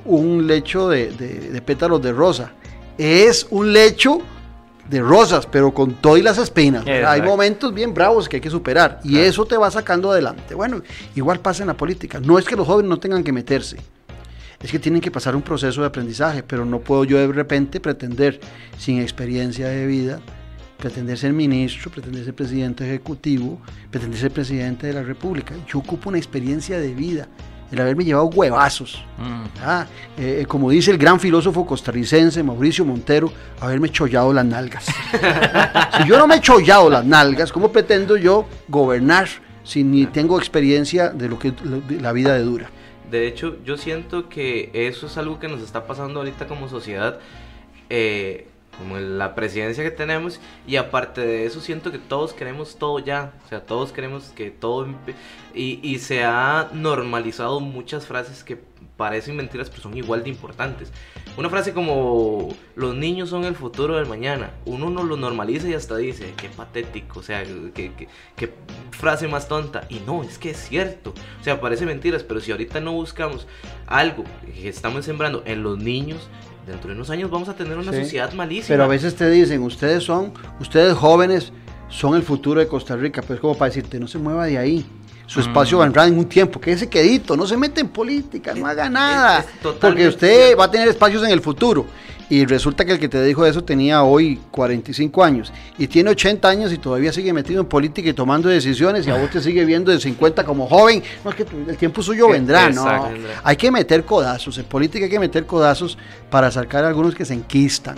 un lecho de, de- de pétalos de rosa, es un lecho de rosas, pero con todas las espinas. Hay momentos bien bravos que hay que superar y Claro. eso te va sacando adelante. Bueno, igual pasa en la política. No es que los jóvenes no tengan que meterse. Es que tienen que pasar un proceso de aprendizaje, pero no puedo yo de repente pretender, sin experiencia de vida, pretender ser ministro, pretender ser presidente ejecutivo, pretender ser presidente de la República. Yo ocupo una experiencia de vida, el haberme llevado huevazos. Mm. Ah, eh, como dice el gran filósofo costarricense Mauricio Montero, haberme chollado las nalgas. si yo no me he chollado las nalgas, ¿cómo pretendo yo gobernar si ni tengo experiencia de lo que de la vida de dura? De hecho, yo siento que eso es algo que nos está pasando ahorita como sociedad, eh, como la presidencia que tenemos, y aparte de eso siento que todos queremos todo ya, o sea, todos queremos que todo... Y, y se ha normalizado muchas frases que parecen mentiras, pero son igual de importantes. Una frase como, los niños son el futuro del mañana, uno no lo normaliza y hasta dice, qué patético, o sea, qué, qué- qué frase más tonta. Y no, es que es cierto. O sea, parece mentiras, pero si ahorita no buscamos algo que estamos sembrando en los niños, dentro de unos años vamos a tener una Sí. sociedad malísima. Pero a veces te dicen, ustedes son, ustedes jóvenes son el futuro de Costa Rica, pues como para decirte, no se mueva de ahí. Su espacio Mm. vendrá en un tiempo, quédese quedito, no se mete en política, no haga nada, porque usted va a tener espacios en el futuro. Y resulta que el que te dijo eso tenía hoy 45 años y tiene 80 años y todavía sigue metido en política y tomando decisiones y a vos te sigue viendo de 50 como joven. No, es que el tiempo suyo vendrá, ¿no? Hay que meter codazos, en política hay que meter codazos para sacar a algunos que se enquistan.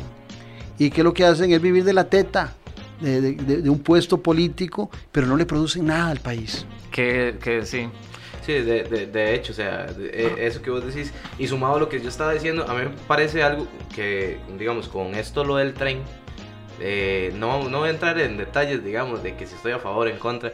Y que lo que hacen es vivir de la teta, de, de- de- un puesto político, pero no le producen nada al país. Que, que sí. Sí, de, de- hecho, o sea, eh, eso que vos decís, y sumado a lo que yo estaba diciendo, a mí me parece algo que, digamos, con esto lo del tren, eh, no, no voy a entrar en detalles, digamos, de que si estoy a favor o en contra,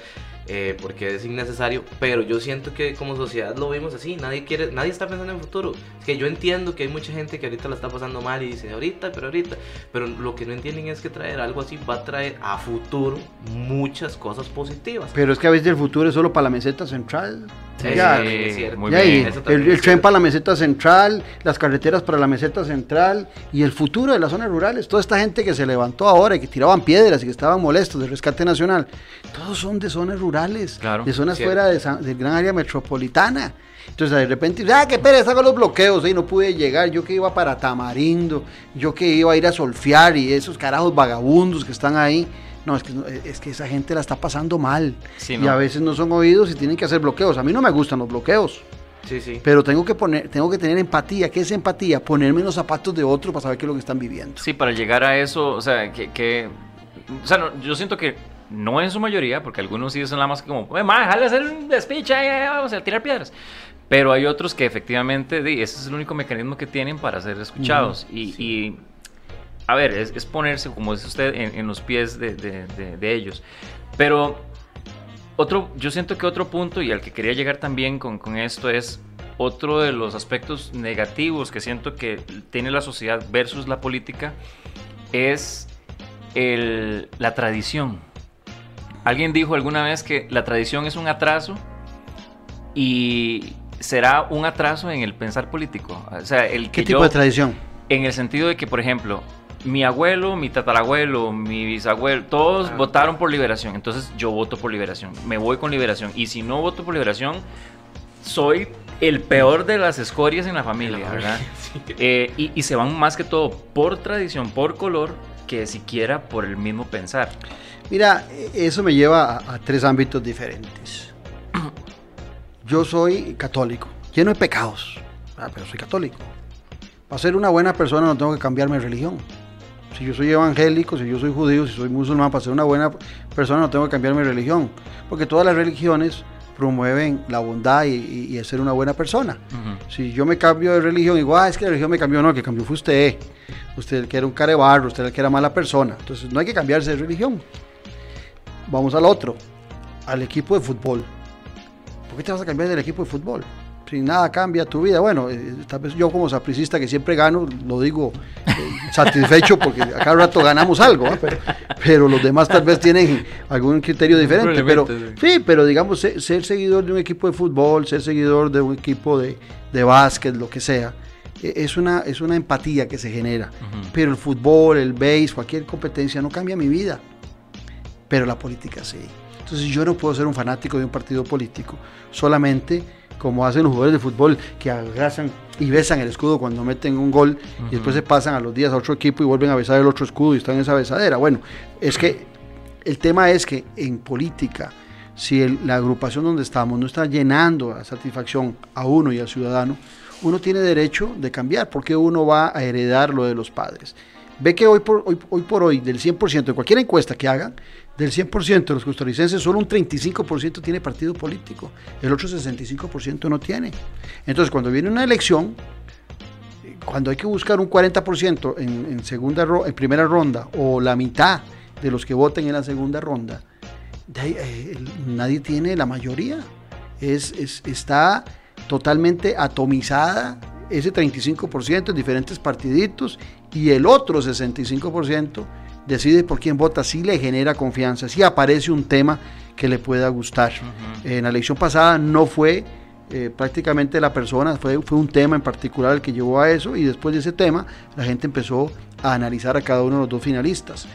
eh, porque es innecesario, pero yo siento que como sociedad lo vimos así, nadie quiere, nadie está pensando en el futuro. Es que yo entiendo que hay mucha gente que ahorita la está pasando mal y dice ahorita, pero ahorita, pero lo que no entienden es que traer algo así va a traer a futuro muchas cosas positivas. Pero es que a veces el futuro es solo para la meseta central. Sí, Ya, sí, es cierto. muy ya, y bien. Eso el, tren para la meseta central, las carreteras para la meseta central y el futuro de las zonas rurales. Toda esta gente que se levantó ahora y que tiraban piedras y que estaban molestos del rescate nacional, todos son de zonas rurales, Claro, de zonas cierto. fuera de San- del gran área metropolitana. Entonces de repente, ah, qué pereza con los bloqueos, y no pude llegar, yo que iba para Tamarindo, yo que iba a ir a solfiar y esos carajos vagabundos que están ahí. No, es que, no- es que esa gente la está pasando mal. Sí, y no. a veces no son oídos y tienen que hacer bloqueos. A mí no me gustan los bloqueos. Sí, sí. Pero tengo que poner, tengo que tener empatía. ¿Qué es empatía? Ponerme en los zapatos de otro para saber qué es lo que están viviendo. Sí, para llegar a eso, o sea, que, que- o sea, no, yo siento que no en su mayoría, porque algunos sí son la más como, más, déjale hacer un despiche, vamos a tirar piedras. Pero hay otros que efectivamente, ese es el único mecanismo que tienen para ser escuchados. y, a ver, es, ponerse, como dice usted, en, los pies de, de, ellos. Pero otro, yo siento que otro punto, y al que quería llegar también con, con esto, es otro de los aspectos negativos que siento que tiene la sociedad versus la política, es el, la tradición. Alguien dijo alguna vez que la tradición es un atraso y será un atraso en el pensar político. O sea, el que ¿Qué tipo de tradición? En el sentido de que, por ejemplo, mi abuelo, mi tatarabuelo, mi bisabuelo, todos ah, votaron por liberación. Entonces yo voto por liberación. Me voy con liberación. Y si no voto por liberación, soy el peor de las escorias en la familia, ¿verdad? Eh, y, se van más que todo por tradición, por color, que siquiera por el mismo pensar. Mira, eso me lleva a, tres ámbitos diferentes. Yo soy católico, lleno de pecados, ah, pero soy católico. Para ser una buena persona no tengo que cambiarme de religión. Si yo soy evangélico, si yo soy judío, si soy musulmán, para ser una buena persona no tengo que cambiar mi religión. Porque todas las religiones promueven la bondad y, y, ser una buena persona. Si yo me cambio de religión, igual ah, es que la religión me cambió, no, el que cambió fue usted. Usted el que era un carebarro, usted el que era mala persona. Entonces no hay que cambiarse de religión. Vamos al otro, al equipo de fútbol. ¿Por qué te vas a cambiar del equipo de fútbol? Si nada cambia tu vida. Bueno, eh, tal vez yo como sapricista que siempre gano, lo digo eh, satisfecho porque a cada rato ganamos algo, pero, los demás tal vez tienen algún criterio diferente. Pero sí, pero digamos, ser, seguidor de un equipo de fútbol, ser seguidor de un equipo de, de básquet, lo que sea, e, es una, es una empatía que se genera. Pero el fútbol, el base, cualquier competencia no cambia mi vida. Pero la política sí. Entonces yo no puedo ser un fanático de un partido político solamente como hacen los jugadores de fútbol que abrazan y besan el escudo cuando meten un gol y después se pasan a los días a otro equipo y vuelven a besar el otro escudo y están en esa besadera. Bueno, es que el tema es que en política, si la agrupación donde estamos no está llenando a satisfacción a uno y al ciudadano, uno tiene derecho de cambiar, porque uno va a heredar lo de los padres. Ve que hoy por hoy, hoy, por hoy del 100% de cualquier encuesta que hagan, del 100% de los costarricenses, solo un 35% tiene partido político, el otro 65% no tiene. Entonces, cuando viene una elección, cuando hay que buscar un 40% en, segunda en primera ronda o la mitad de los que voten en la segunda ronda, eh, nadie tiene la mayoría. Es, está totalmente atomizada ese 35% en diferentes partiditos y el otro 65% decide por quién vota, si le genera confianza, si aparece un tema que le pueda gustar. En la elección pasada no fue eh, prácticamente la persona, fue, fue un tema en particular el que llevó a eso y después de ese tema la gente empezó a analizar a cada uno de los dos finalistas.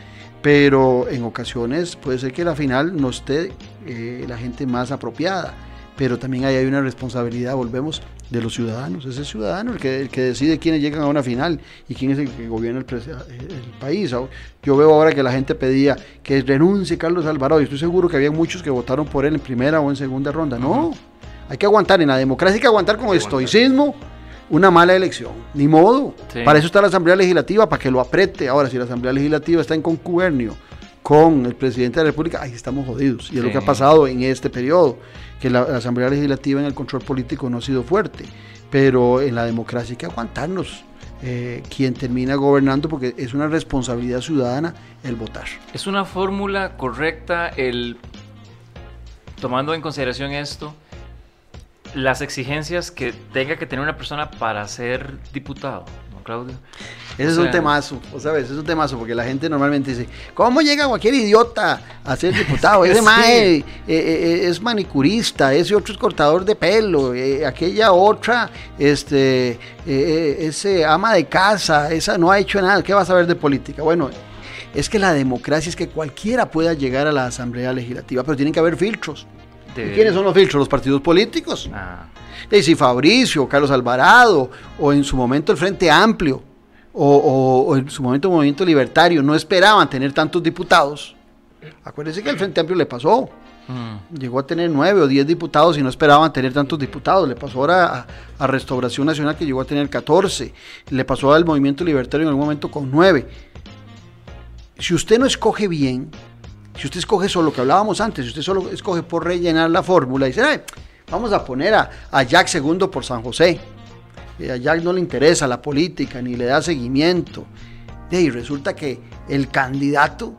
Pero en ocasiones puede ser que la final no esté eh, la gente más apropiada, pero también ahí hay una responsabilidad, volvemos, de los ciudadanos. Es el ciudadano el que, el que decide quiénes llegan a una final y quién es el que gobierna el, el, país. Yo veo ahora que la gente pedía que renuncie Carlos Alvarado y estoy seguro que había muchos que votaron por él en primera o en segunda ronda. No, hay que aguantar. En la democracia hay que aguantar con estoicismo una mala elección. Ni modo. Para eso está la Asamblea Legislativa, para que lo apriete. Ahora, si la Asamblea Legislativa está en concubernio con el presidente de la República, ahí estamos jodidos. Y es lo que ha pasado en este periodo, que la, Asamblea Legislativa en el control político no ha sido fuerte, pero en la democracia hay que aguantarnos. Eh, quien termina gobernando porque es una responsabilidad ciudadana el votar. Es una fórmula correcta el tomando en consideración esto las exigencias que tenga que tener una persona para ser diputado. Claudio. Ese es un temazo, ¿sabes? Ese es un temazo, porque la gente normalmente dice, ¿cómo llega cualquier idiota a ser diputado? Ese mae eh, eh, eh, es manicurista, ese otro es cortador de pelo, aquella otra, este, ese ama de casa, esa no ha hecho nada, ¿qué vas a ver de política? Bueno, es que la democracia es que cualquiera pueda llegar a la Asamblea Legislativa, pero tienen que haber filtros. Quiénes son los filtros? Los partidos políticos. Ah de si Fabricio, Carlos Alvarado, o en su momento el Frente Amplio, o, en su momento el Movimiento Libertario, no esperaban tener tantos diputados. Acuérdense que el Frente Amplio le pasó. Mm. Llegó a tener nueve o diez diputados y no esperaban tener tantos diputados. Le pasó ahora a, Restauración Nacional que llegó a tener 14. Le pasó al Movimiento Libertario en algún momento con nueve. Si usted no escoge bien, Si usted escoge solo lo que hablábamos antes, si usted solo escoge por rellenar la fórmula y dice, "Ay, vamos a poner a, a Jack segundo por San José. Y a Jack no le interesa la política ni le da seguimiento. Y resulta que el candidato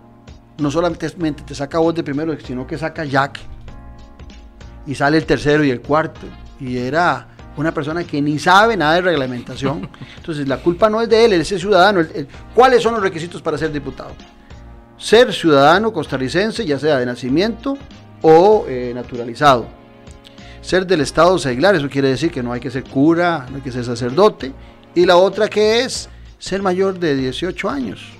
no solamente te saca voz de primero, sino que saca Jack. Y sale el tercero y el cuarto. Y era una persona que ni sabe nada de reglamentación. Entonces la culpa no es de él, es el ciudadano. El- el- ¿Cuáles son los requisitos para ser diputado? Ser ciudadano costarricense, ya sea de nacimiento o eh, naturalizado. Ser del estado seglar, eso quiere decir que no hay que ser cura, no hay que ser sacerdote. Y la otra que es ser mayor de 18 años.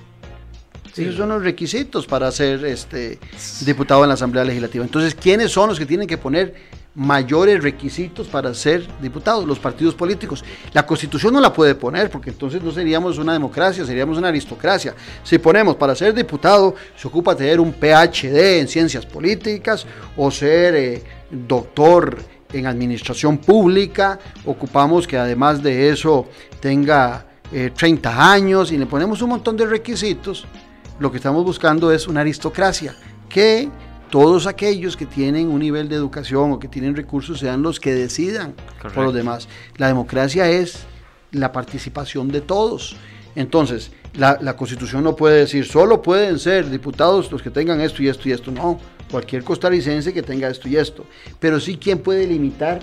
Esos son los requisitos para ser este, diputado en la Asamblea Legislativa. Entonces, ¿quiénes son los que tienen que poner mayores requisitos para ser diputados? Los partidos políticos. La Constitución no la puede poner porque entonces no seríamos una democracia, seríamos una aristocracia. Si ponemos para ser diputado, se ocupa tener un PhD en ciencias políticas o ser eh, doctor en administración pública, ocupamos que además de eso tenga eh, 30 años y le ponemos un montón de requisitos, lo que estamos buscando es una aristocracia, que todos aquellos que tienen un nivel de educación o que tienen recursos sean los que decidan por los demás. La democracia es la participación de todos. Entonces, la, la constitución no puede decir, solo pueden ser diputados los que tengan esto y esto y esto. No, cualquier costarricense que tenga esto y esto. Pero sí, ¿quién puede limitar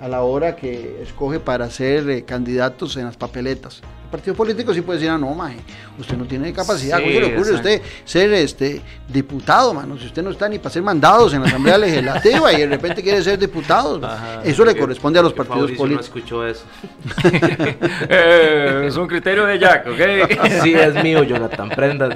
a la hora que escoge para ser eh, candidatos en las papeletas? Partido político sí puede decir, ah, no, maje, usted no tiene capacidad. Sí, ¿Cómo se le ocurre a usted ser este, diputado, mano? Si usted no está ni para ser mandados en la Asamblea Legislativa y de repente quiere ser diputado, Ajá. eso le corresponde a los partidos Fabricio no políticos. escuchó eso. Eh, es un criterio de Jack, ¿ok? Sí, es mío, Jonathan, prendas.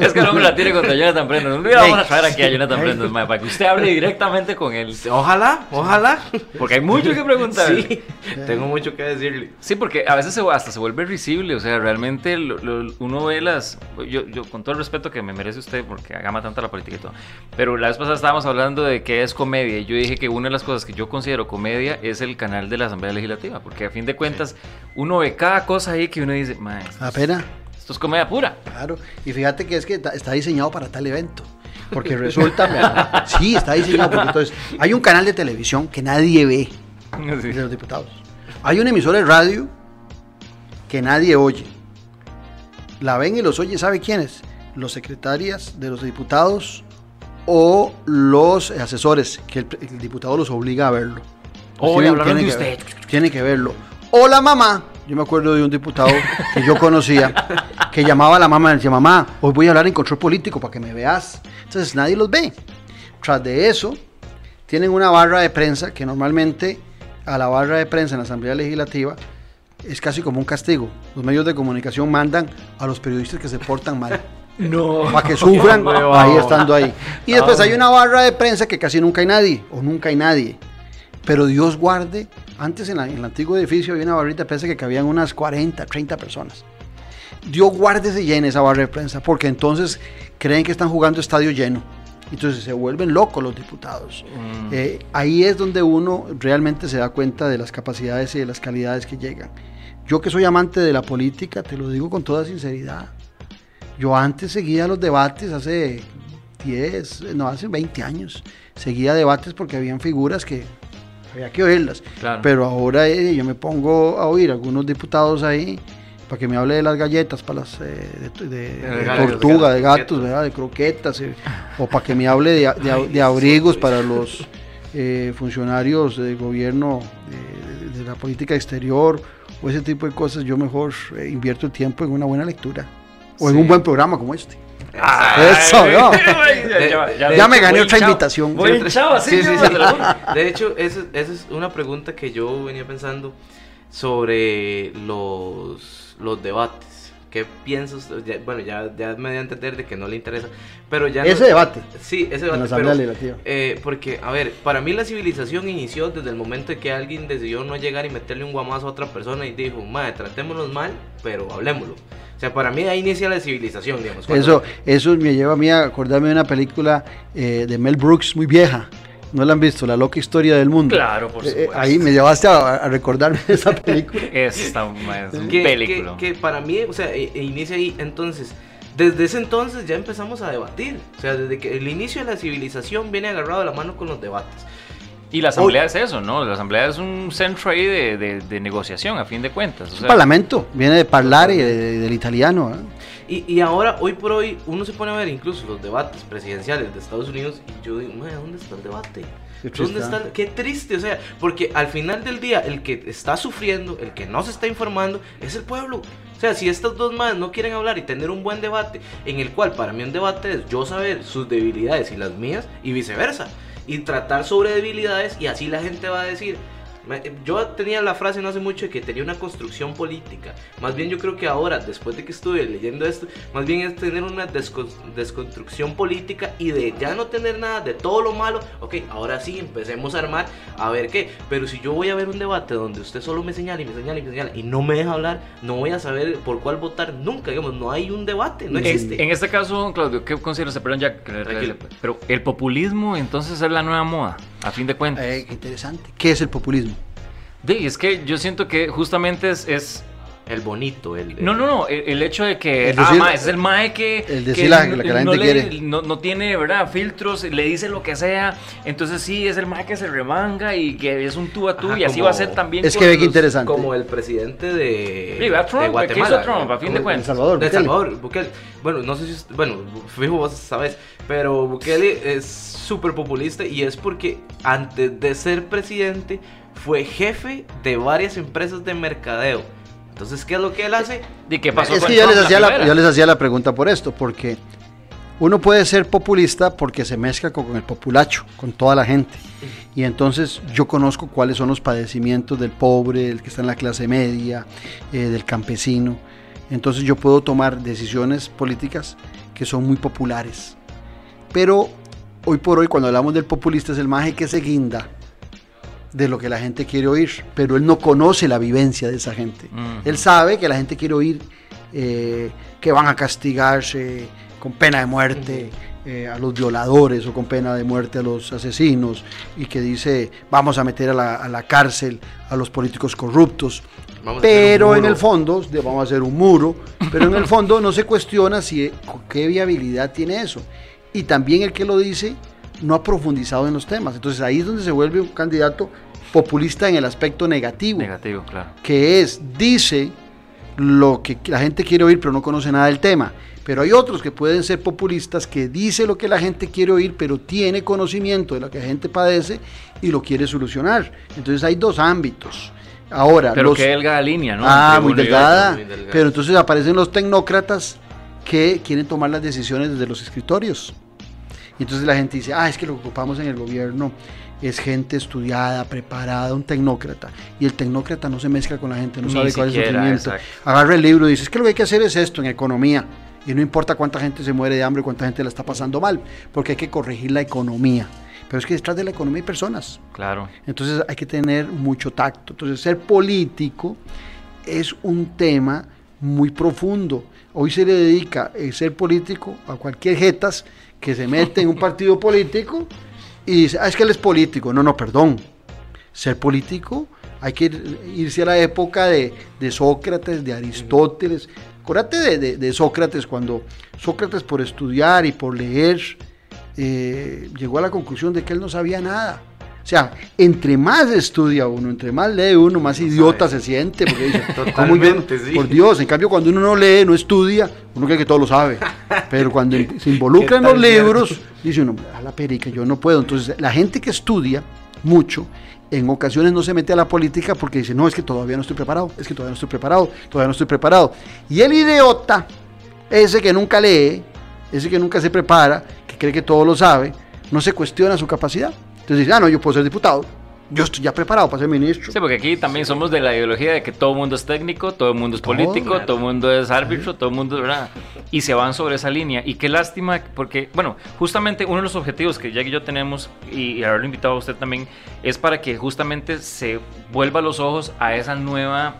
es que el hombre la tiene contra Jonathan Prendas. Un día vamos a traer aquí a Jonathan Prendas, mae, para que usted hable directamente con él. Ojalá, ojalá. Porque hay mucho que preguntar. Sí, tengo mucho que decirle. Sí, porque a veces se- hasta se vuelve risible, o sea, realmente lo- lo- uno ve las... Yo, yo, con todo el respeto que me merece usted, porque agama tanto la política y todo, pero la vez pasada estábamos hablando de qué es comedia, y yo dije que una de las cosas que yo considero comedia es el canal de la Asamblea Legislativa, porque a fin de cuentas uno ve cada cosa ahí que uno dice, "Mae, esto, Apenas. esto es comedia pura. Claro, y fíjate que es que está diseñado para tal evento. Porque resulta, sí, está diseñado porque entonces hay un canal de televisión que nadie ve Sí. de los diputados. Hay un emisor de radio que nadie oye. La ven y los oye, ¿sabe quiénes? Los secretarias de los diputados o los asesores, que el, el diputado los obliga a verlo. Oh, le Tienen- hablaron tienen de que usted. ver- tienen que verlo. O la mamá. Yo me acuerdo de un diputado que yo conocía que llamaba a la mamá y decía, mamá, hoy voy a hablar en control político para que me veas. Entonces nadie los ve. Tras de eso, tienen una barra de prensa que normalmente a la barra de prensa en la Asamblea Legislativa es casi como un castigo. Los medios de comunicación mandan a los periodistas que se portan mal No. para que sufran ahí estando ahí. Y después hay una barra de prensa que casi nunca hay nadie, o nunca hay nadie. Pero Dios guarde, antes en, la- en el antiguo edificio había una barrita de prensa que cabían unas 40, 30 personas. Dios guarde se llene esa barra de prensa, porque entonces creen que están jugando estadio lleno. Entonces se vuelven locos los diputados. Mm. Eh, ahí es donde uno realmente se da cuenta de las capacidades y de las calidades que llegan. Yo que soy amante de la política, te lo digo con toda sinceridad. Yo antes seguía los debates hace 10, no, hace 20 años. Seguía debates porque habían figuras que había que oírlas. Claro. Pero ahora eh, yo me pongo a oír algunos diputados ahí para que me hable de las galletas, para las eh, de, de- de De gallos, tortuga, de gatos, ¿verdad? de croquetas, eh, o para que me hable de, a- a- abrigos para los eh, funcionarios del gobierno de la política exterior o ese tipo de cosas. Yo mejor eh, invierto el tiempo en una buena lectura o en un buen programa como este. Ay, Eso, ya, ya, ya. Ya me gané otra invitación. Sí, sí, lo juro. De hecho, eso es una pregunta que yo venía pensando sobre los, los debates. ¿Qué piensas? Ya- bueno, ya, ya me dio a entender de que no le interesa, pero ya... no- Ese debate Sí, ese en la debate, Asamblea pero, Legislativa. eh, porque, a ver, para mí la civilización inició desde el momento en que alguien decidió no llegar y meterle un guamazo a otra persona y dijo, madre, tratémonos mal, pero hablemoslo. O sea, para mí ahí inicia la civilización, digamos. cuando- Eso, eso me lleva a mí a acordarme de una película eh, de Mel Brooks muy vieja. ¿No la han visto? La loca historia del mundo. Claro, por Eh, eh, supuesto. ahí me llevaste a, a recordarme de esa película. Es, está- es un que, película. que- que para mí, o sea, e- e inicia ahí, entonces, Desde ese entonces ya empezamos a debatir. O sea, desde que el inicio de la civilización viene agarrado de la mano con los debates. Y la asamblea es eso, ¿no? La asamblea es un centro ahí de, de- de negociación, a fin de cuentas. O Un sea, parlamento, viene de parlare, de- del italiano. ¿eh? Y, y ahora, hoy por hoy, uno se pone a ver incluso los debates presidenciales de Estados Unidos y yo digo, "Mae, ¿dónde está el debate? Qué ¿Dónde está? el- Qué triste, o sea, porque al final del día el que está sufriendo, el que no se está informando, es el pueblo. O sea, si estos dos más no quieren hablar y tener un buen debate, en el cual para mí un debate es yo saber sus debilidades y las mías y viceversa, y tratar sobre debilidades y así la gente va a decir, Yo tenía la frase no hace mucho de que tenía una construcción política. Más bien yo creo que ahora, después de que estuve leyendo esto, más bien es tener una descon- desconstrucción política y de ya no tener nada de todo lo malo. Ok, ahora sí, empecemos a armar a ver qué. Pero si yo voy a ver un debate donde usted solo me señala y me señala y me señala y no me deja hablar, no voy a saber por cuál votar nunca. Digamos, no hay un debate, no En, existe. en este caso, Claudio, ¿qué considera usted? Perdón, ya, pero el populismo entonces es la nueva moda, a fin de cuentas. Eh, qué interesante. ¿Qué es el populismo? Sí, es que yo siento que justamente es... es- El bonito, el... no, no, no, el, el hecho de que... El decir- ah, ma, es el mae que... el decir la- lo que la no gente le- quiere. No, no tiene, ¿verdad? Filtros, le dice lo que sea. Entonces sí, es el mae que se remanga y que es un tú a tú Ajá, y así como- va a ser también Es que ve que interesante. Como el presidente de, Sí, Trump, de ¿qué Guatemala. hizo Trump? A fin de El cuentas. Salvador, De El Bukele. Salvador, Bukele. Bueno, no sé si. usted- bueno, fijo, vos sabes. Pero Bukele es súper populista y es porque antes de ser presidente fue jefe de varias empresas de mercadeo. Entonces, ¿qué es lo que él hace? ¿Y qué pasó Es que yo les, hacía la, yo les hacía la pregunta por esto, porque uno puede ser populista porque se mezcla con, con el populacho, con toda la gente. Y entonces yo conozco cuáles son los padecimientos del pobre, del que está en la clase media, eh, del campesino. Entonces yo puedo tomar decisiones políticas que son muy populares. Pero hoy por hoy cuando hablamos del populista es el maje que se guinda de lo que la gente quiere oír, pero él no conoce la vivencia de esa gente. Él sabe que la gente quiere oír eh, que van a castigarse con pena de muerte eh, a los violadores o con pena de muerte a los asesinos y que dice vamos a meter a la, a la cárcel a los políticos corruptos. Vamos Pero en el fondo, vamos a hacer un muro, pero en el fondo no se cuestiona si con qué viabilidad tiene eso. Y también el que lo dice no ha profundizado en los temas. Entonces ahí es donde se vuelve un candidato populista en el aspecto negativo Negativo, claro. que es, dice lo que la gente quiere oír, pero no conoce nada del tema. Pero hay otros que pueden ser populistas que dice lo que la gente quiere oír, pero tiene conocimiento de lo que la gente padece y lo quiere solucionar. Entonces hay dos ámbitos. Ahora, Pero los- qué delgada línea, ¿no? ah, delgada. muy delgada. Pero entonces aparecen los tecnócratas que quieren tomar las decisiones desde los escritorios. Y entonces la gente dice, ah, es que lo que ocupamos en el gobierno es gente estudiada, preparada, un tecnócrata. Y el tecnócrata no se mezcla con la gente, no Ni sabe cuál es el sufrimiento. exacto. Agarra el libro y dice, es que lo que hay que hacer es esto en economía. Y no importa cuánta gente se muere de hambre, cuánta gente la está pasando mal, porque hay que corregir la economía. Pero es que detrás de la economía hay personas. Claro. Entonces hay que tener mucho tacto. Entonces ser político es un tema muy profundo. Hoy se le dedica el ser político a cualquier jetas que se mete en un partido político y dice, ah, es que él es político. No, no, perdón. Ser político hay que ir- irse a la época de, de Sócrates, de Aristóteles. Acuérdate de, de- de Sócrates cuando Sócrates por estudiar y por leer eh, llegó a la conclusión de que él no sabía nada. O sea, entre más estudia uno, entre más lee uno, más idiota se siente. Porque dice, ¿cómo yo- Totalmente, sí. Por Dios, en cambio cuando uno no lee, no estudia, uno cree que todo lo sabe. Pero cuando se involucra en ¿Qué los libros, cierto? dice uno, a la perica, yo no puedo. Entonces, la gente que estudia mucho, en ocasiones no se mete a la política porque dice, no, es que todavía no estoy preparado, es que todavía no estoy preparado, todavía no estoy preparado. Y el idiota, ese que nunca lee, ese que nunca se prepara, que cree que todo lo sabe, no se cuestiona su capacidad. Entonces dice, ah, no, yo puedo ser diputado, yo estoy ya preparado para ser ministro. Sí, porque aquí también somos de la ideología de que todo el mundo es técnico, todo el mundo es político, todo el mundo es árbitro, todo el mundo, ¿verdad? Y se van sobre esa línea. Y qué lástima, porque, bueno, justamente uno de los objetivos que Jack y yo tenemos, y, y haberlo invitado a usted también, es para que justamente se vuelva los ojos a esa nueva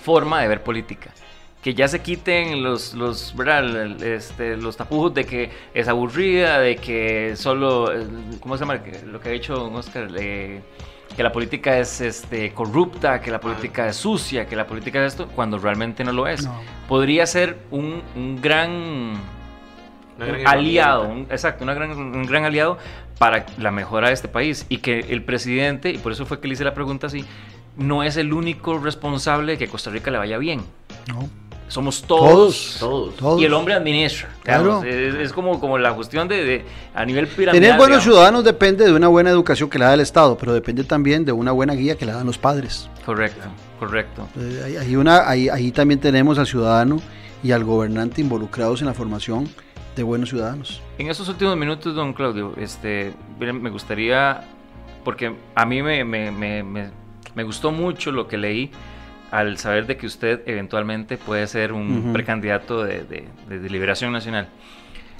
forma de ver política. Que ya se quiten los, los, ¿verdad? El- este, los tapujos de que es aburrida, de que solo, eh, ¿cómo se llama? Lo que ha dicho Oscar, eh, que la política es este, corrupta, que la política es sucia, que la política es esto, cuando realmente no lo es. No. Podría ser un, un gran aliado, un- exacto, una gran- un gran aliado para la mejora de este país. Y que el presidente, y por eso fue que le hice la pregunta así, no es el único responsable de que Costa Rica le vaya bien. No. Somos todos. Todos. Todos. Todos. Y el hombre administra. Claro. Es, es como, como la cuestión de, de- a nivel piramidal. Tener buenos digamos. ciudadanos depende de una buena educación que le da el Estado, pero depende también de una buena guía que le dan los padres. Correcto, correcto. Eh, ahí una, ahí, también tenemos al ciudadano y al gobernante involucrados en la formación de buenos ciudadanos. En esos últimos minutos, don Claudio, este, me gustaría, porque a mí me, me, me- me gustó mucho lo que leí al saber de que usted eventualmente puede ser un Ujú. precandidato de, de, de- de Liberación Nacional.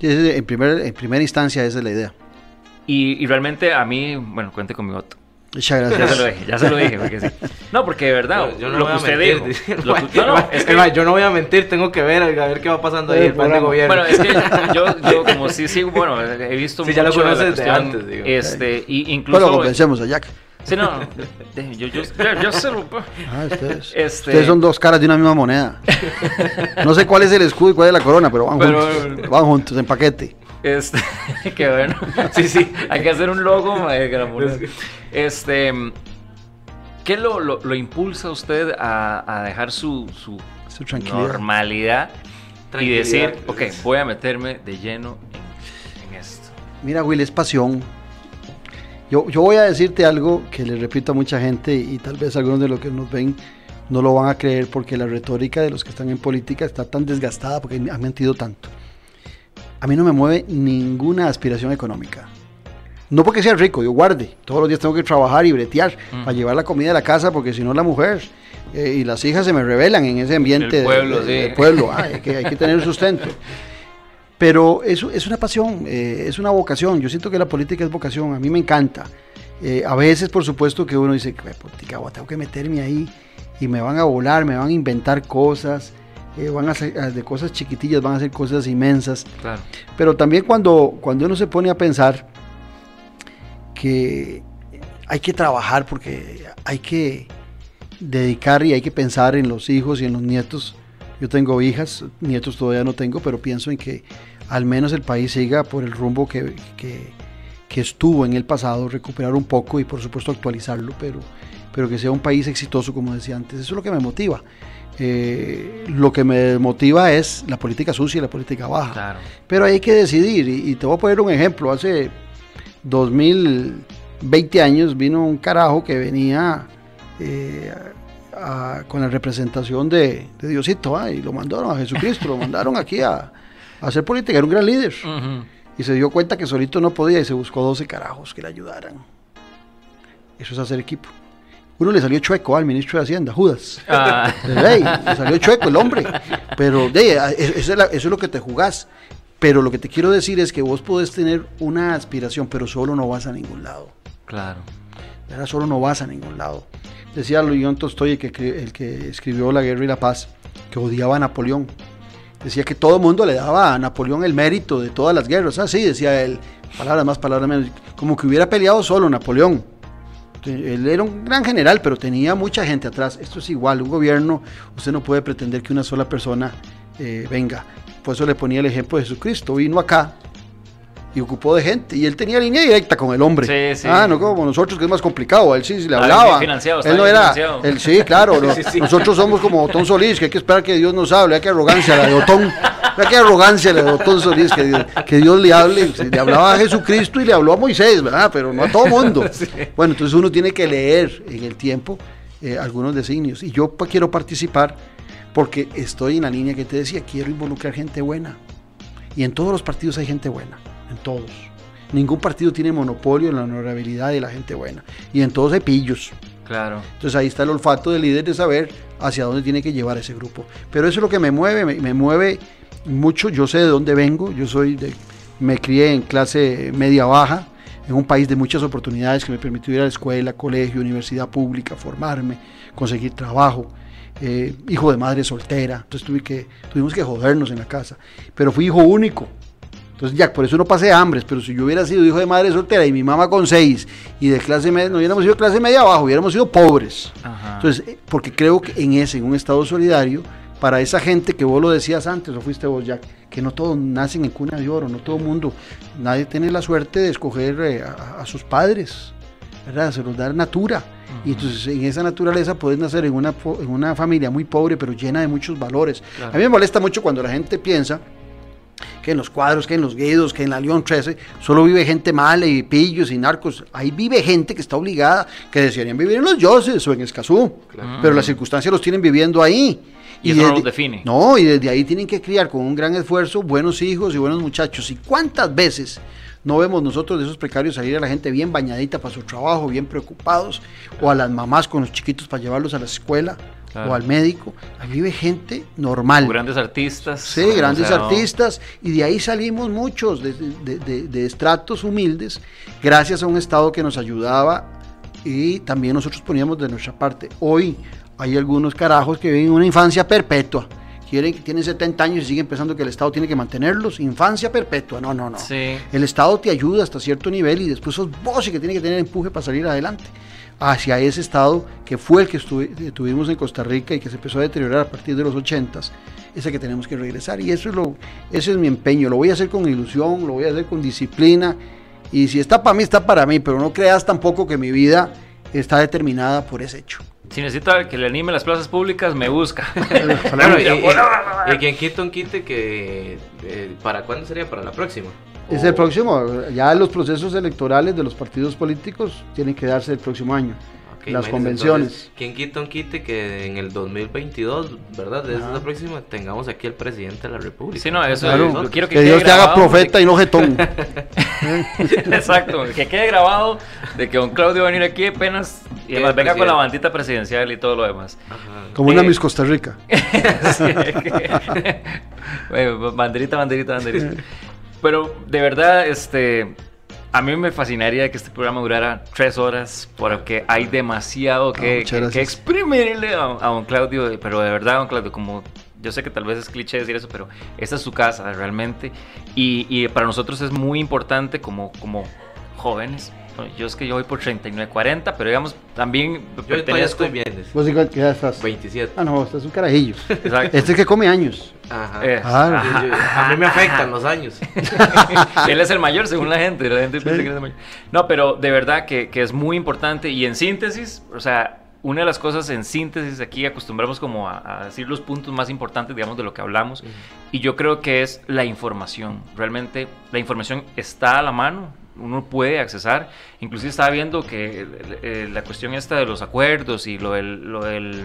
En, primer, en primera instancia esa es la idea. Y, y realmente a mí, bueno, cuente con mi voto. Muchas Ya se gracias. lo dije, ya se lo dije, porque sí. No, porque de verdad, Yo, yo no lo voy que a usted mentir. dijo. lo no, no, es que- yo no voy a mentir, tengo que ver, a ver qué va pasando ahí El plan de gobierno. Bueno, es que yo, yo como sí, sí, bueno, he visto Sí, ya lo mucho de la conoces de cuestión, antes, digo. Este, y Pero incluso... convencemos a Jack. Sí, no, yo, yo, yo, yo se lo... Ah, ustedes, Este- ustedes son dos caras de una misma moneda. No sé cuál es el escudo y cuál es la corona, pero van Pero- juntos. Van juntos en paquete. Este, qué bueno. Sí, sí, hay que hacer un logo. Este, ¿qué lo, lo, lo impulsa a usted a, a dejar su, su Su tranquilidad. normalidad y decir, ok, voy a meterme de lleno en, en esto? Mira, Will, es pasión. Yo, yo voy a decirte algo que le repito a mucha gente y tal vez algunos de los que nos ven no lo van a creer porque la retórica de los que están en política está tan desgastada porque han mentido tanto. A mí no me mueve ninguna aspiración económica. No porque sea rico, yo guarde. Todos los días tengo que trabajar y bretear Mm. para llevar la comida a la casa porque si no la mujer eh, y las hijas se me revelan en ese ambiente El pueblo, de- de- sí. del pueblo. Ah, hay, que, hay que tener sustento. Pero eso es una pasión, eh, es una vocación. Yo siento que la política es vocación, a mí me encanta. Eh, a veces, por supuesto, que uno dice, "Qué política, tengo que meterme ahí y me van a volar, me van a inventar cosas, eh, van a hacer, de cosas chiquitillas, van a hacer cosas inmensas. Claro. Pero también cuando, cuando uno se pone a pensar que hay que trabajar porque hay que dedicar y hay que pensar en los hijos y en los nietos. Yo tengo hijas, nietos todavía no tengo, pero pienso en que al menos el país siga por el rumbo que, que- que estuvo en el pasado, recuperar un poco y por supuesto actualizarlo, pero, pero que sea un país exitoso, como decía antes. Eso es lo que me motiva. Eh, lo que me motiva es la política sucia y la política baja. Claro. Pero hay que decidir, y, y te voy a poner un ejemplo. Hace 2020 años vino un carajo que venía eh, a- con la representación de, de Diosito, ¿ah? y lo mandaron a Jesucristo, lo mandaron aquí a, a hacer política, era un gran líder. Ujú. Y se dio cuenta que solito no podía y se buscó 12 carajos que le ayudaran. Eso es hacer equipo. Uno le salió chueco al ministro de Hacienda, Judas. Ah, Ey, le salió chueco el hombre. Pero de, eso, es la- eso es lo que te jugás. Pero lo que te quiero decir es que vos podés tener una aspiración, pero solo no vas a ningún lado. claro. ¿Verdad? Solo no vas a ningún lado. Decía León Tolstoy, el que, el que escribió La Guerra y la Paz, que odiaba a Napoleón. Decía que todo el mundo le daba a Napoleón el mérito de todas las guerras. Así decía él, palabras más, palabras menos. Como que hubiera peleado solo Napoleón. Él era un gran general, pero tenía mucha gente atrás. Esto es igual, un gobierno, usted no puede pretender que una sola persona eh, venga. Por eso le ponía el ejemplo de Jesucristo. Vino acá y ocupó de gente. Y él tenía línea directa con el hombre. Sí, sí. Ah, no como nosotros, que es más complicado. Él sí, sí le hablaba. él no era. Él sí, claro. no-. Nosotros somos como Otón Solís, que hay que esperar que Dios nos hable. Hay que arrogancia la de Otón. Hay que arrogancia la de Otón Solís, que, Dios- que Dios le hable. Le hablaba a Jesucristo y le habló a Moisés, ¿verdad? Pero no a todo mundo. Bueno, entonces uno tiene que leer en el tiempo eh, algunos designios. Y yo quiero participar porque estoy en la línea que te decía, quiero involucrar gente buena. Y en todos los partidos hay gente buena, en todos. Ningún partido tiene monopolio en la honorabilidad de la gente buena. Y en todos hay pillos. Claro. Entonces ahí está el olfato del líder de saber hacia dónde tiene que llevar ese grupo. Pero eso es lo que me mueve, me, me mueve mucho. Yo sé de dónde vengo, yo soy de, me crié en clase media baja, en un país de muchas oportunidades que me permitió ir a la escuela, colegio, universidad pública, formarme, conseguir trabajo. eh, hijo de madre soltera, entonces tuve que, tuvimos que jodernos en la casa. Pero fui hijo único, Entonces, ya, por eso no pasé hambres, pero si yo hubiera sido hijo de madre soltera y mi mamá con seis y de clase media, no hubiéramos sido clase media abajo, hubiéramos sido pobres. Ajá. Entonces, eh, porque creo que en ese, en un estado solidario, para esa gente que vos lo decías antes, o fuiste vos, Jack, que no todos nacen en cuna de oro, no todo mundo, nadie tiene la suerte de escoger eh, a, a sus padres, ¿verdad? Se los da natura. Y entonces en esa naturaleza puedes nacer en una, en una familia muy pobre, pero llena de muchos valores. Claro. A mí me molesta mucho cuando la gente piensa que en los cuadros, que en los guidos, que en la León 13, solo vive gente mala y pillos y narcos. Ahí vive gente que está obligada, que desearían vivir en los Yoses o en Escazú. Claro. Pero las circunstancias los tienen viviendo ahí. Y eso no los define. No, y desde ahí tienen que criar con un gran esfuerzo buenos hijos y buenos muchachos. ¿Y cuántas veces no vemos nosotros de esos precarios salir a la gente bien bañadita para su trabajo, bien preocupados, o a las mamás con los chiquitos para llevarlos a la escuela Claro. o al médico? Ahí vive gente normal. Grandes artistas. Sí, o grandes sea, no- artistas, y de ahí salimos muchos, de, de- de- de estratos humildes, gracias a un Estado que nos ayudaba y también nosotros poníamos de nuestra parte. Hoy hay algunos carajos que viven una infancia perpetua, quieren, tienen 70 años y siguen pensando que el Estado tiene que mantenerlos, infancia perpetua, no, no, no. Sí. El Estado te ayuda hasta cierto nivel y después sos vos el que tiene que tener empuje para salir adelante hacia ese Estado que fue el que tuvimos en Costa Rica y que se empezó a deteriorar a partir de los 80s, ese que tenemos que regresar. Y eso es lo, ese es mi empeño, lo voy a hacer con ilusión, lo voy a hacer con disciplina. Y si está para mí, está para mí, pero no creas tampoco que mi vida está determinada por ese hecho. Si necesita que le anime las plazas públicas, me busca. Bueno, y, y- y quien quita un quite que... eh, ¿Para cuándo sería? ¿Para la próxima? Es el próximo, ya los procesos electorales de los partidos políticos tienen que darse el próximo año. Ok, las convenciones. entonces, ¿Quién quita un quite que en el 2022, ¿verdad? Desde Ajá. la próxima, tengamos aquí al presidente de la República. Sí, no, eso Claro, yo quiero que, que Dios te haga profeta y no jetón. Exacto, que quede grabado de que don Claudio va a venir aquí apenas y además venga con la bandita presidencial y todo lo demás. Ajá. Como una Eh, Miss Costa Rica. Sí, que- Bueno, banderita, banderita, banderita. Pero de verdad, este, a mí me fascinaría que este programa durara tres horas porque hay demasiado Ah, que, que exprimirle a, a don Claudio. Pero de verdad, don Claudio, como yo sé que tal vez es cliché decir eso, pero esta es su casa realmente. Y, y para nosotros es muy importante como, como jóvenes. Yo es que yo voy por 39, 40, pero digamos también Yo todavía pertenezco- estoy bien. ¿Vos igual que ya estás? 27. Ah, no, estás un carajillo. Exacto. Este es que come años. Ajá. Eh, Ah, ajá, Yo- yo- a mí me afectan los años. Él es el mayor según la gente, la gente piensa que es el mayor. No, pero de verdad que, que es muy importante y en síntesis, o sea, una de las cosas en síntesis aquí acostumbramos como a, a decir los puntos más importantes, digamos, de lo que hablamos y yo creo que es la información. Realmente la información está a la mano, uno puede accesar. Inclusive estaba viendo que el- el- la cuestión esta de los acuerdos y lo del... Lo del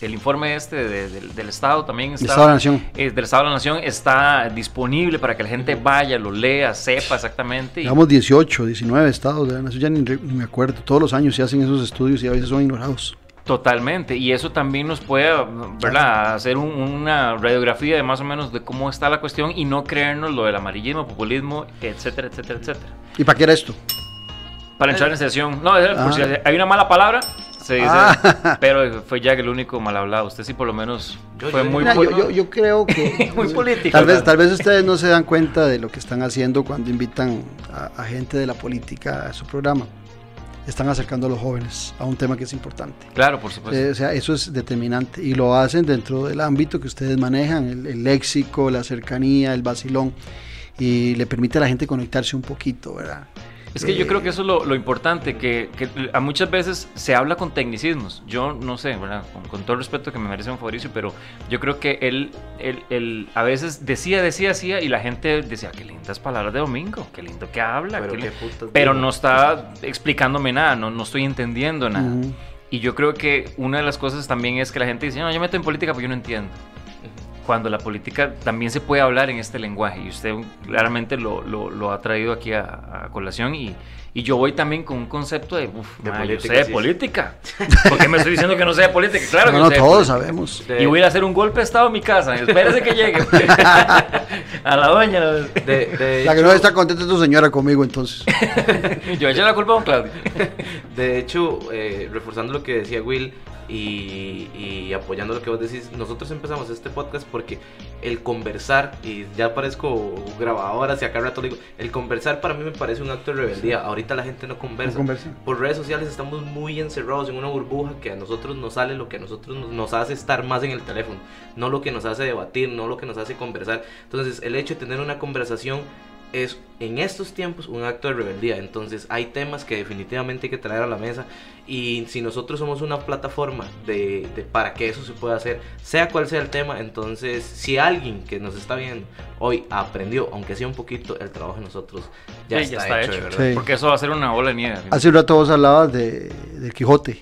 el informe este de- del- del Estado también está, Estado de la Nación. eh, del Estado de la Nación está disponible para que la gente vaya, lo lea, sepa exactamente. Digamos 18, 19 estados de la nación, ya ni, ni me acuerdo. Todos los años se hacen esos estudios y a veces son ignorados. Totalmente, y eso también nos puede, ¿verdad?, hacer un- una radiografía de más o menos de cómo está la cuestión y no creernos lo del amarillismo, populismo, etcétera, etcétera, etcétera. ¿Y para qué era esto? Para entrar en sesión, no, es- por Ah. si hay una mala palabra, se dice, Ah. pero fue Jack el único mal hablado. Usted sí, por lo menos, Yo- fue yo- muy, Mira, yo, creo que... muy político. Tal vez, ¿verdad? tal vez ustedes no se dan cuenta de lo que están haciendo cuando invitan a, a gente de la política a su programa. Están acercando a los jóvenes a un tema que es importante. Claro, por supuesto. Eh, o sea, eso es determinante y lo hacen dentro del ámbito que ustedes manejan, el, el léxico, la cercanía, el vacilón y le permite a la gente conectarse un poquito, ¿verdad? Es que yo creo que eso es lo, lo importante, que, que a muchas veces se habla con tecnicismos. Yo no sé, ¿verdad? Con, con todo el respeto que me merece un Fabricio, pero yo creo que él, él, él a veces decía, decía, decía, y la gente decía, qué lindas palabras de domingo, qué lindo que habla. Pero qué qué lin-". putas Pero no está explicándome nada, no, no estoy entendiendo nada. Y yo creo que una de las cosas también es que la gente dice, no, yo me meto en política porque yo no entiendo. Cuando la política también se puede hablar en este lenguaje y usted claramente lo, lo- lo ha traído aquí a, a colación y, y yo voy también con un concepto de, uff, De yo política, sé de sí. política. ¿Por qué me estoy diciendo que no sé de política? Claro que no, yo no, sé todos sabemos. De- Y voy a ir a hacer un golpe de estado en mi casa. Espérese que llegue. a la doña. De, de La que hecho- no está contenta es tu señora conmigo entonces. Yo eché la culpa a don Claudio. De hecho, eh, reforzando lo que decía Will y, y apoyando lo que vos decís, nosotros empezamos este podcast porque el conversar, y ya parezco grabadora, si acá rato digo, el conversar para mí me parece un acto de rebeldía. Ahorita la gente no conversa. No conversa. Por redes sociales estamos muy encerrados en una burbuja que a nosotros nos sale lo que a nosotros nos, nos hace estar más en el teléfono, no lo que nos hace debatir, no lo que nos hace conversar. Entonces, el hecho de tener una conversación es en estos tiempos un acto de rebeldía. Entonces hay temas que definitivamente hay que traer a la mesa y si nosotros somos una plataforma de, de para que eso se pueda hacer, sea cual sea el tema, entonces si alguien que nos está viendo hoy aprendió, aunque sea un poquito, el trabajo de nosotros ya, Sí, está, hecho, de verdad. Sí. Porque eso va a ser una bola de nieve. Hace un rato vos hablabas de, del Quijote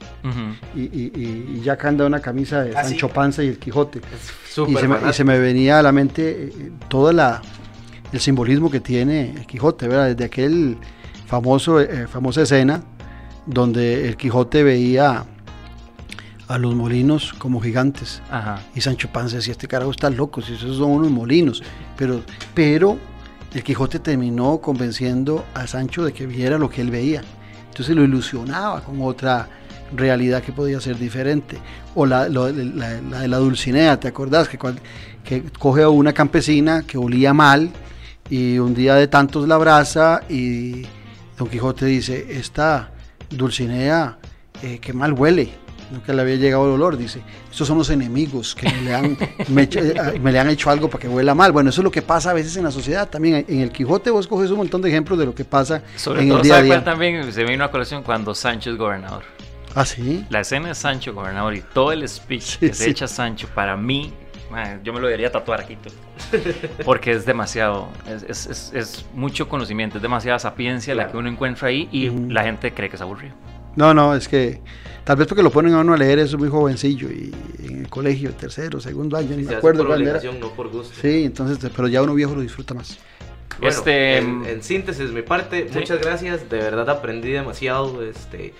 y, y, y- y ya anda una camisa de Ah, sí. Sancho Panza y el Quijote. Es Y súper se, me, y se me venía a la mente eh, todo la, el simbolismo que tiene el Quijote, ¿verdad? Desde aquel famoso, eh, famosa escena donde el Quijote veía a los molinos como gigantes. Ajá. Y Sancho Panza decía, este carajo está loco, si esos son unos molinos. Pero, pero el Quijote terminó convenciendo a Sancho de que viera lo que él veía. Entonces lo ilusionaba con otra realidad que podía ser diferente. O la, lo- la- la de la Dulcinea, ¿te acordás? Que, que coge a una campesina que olía mal y un día de tantos la abraza y Don Quijote dice, esta Dulcinea, eh, qué mal huele. Nunca le había llegado el olor, dice. Estos son los enemigos que me le, han, me, eh, me le han hecho algo para que huela mal. Bueno, eso es lo que pasa a veces en la sociedad. También en el Quijote vos coges un montón de ejemplos de lo que pasa Sobre en todo, el día a ¿sabe cuál día. también se vino a colección cuando Sancho es gobernador? Ah, sí. La escena de Sancho gobernador y todo el speech Sí, que se sí. echa Sancho, para mí, man, yo me lo debería tatuar aquí. Porque es demasiado, es, es- es- es mucho conocimiento, es demasiada sapiencia la que uno encuentra ahí y la gente cree que es aburrido. No, no, es que tal vez porque lo ponen a uno a leer eso muy jovencillo y en el colegio, tercero, segundo año, ni me acuerdo por cuál era. obligación, no por gusto. Sí, entonces, pero ya uno viejo lo disfruta más. Bueno, Este, en, en síntesis, mi parte, sí. muchas gracias. De verdad aprendí demasiado. Este,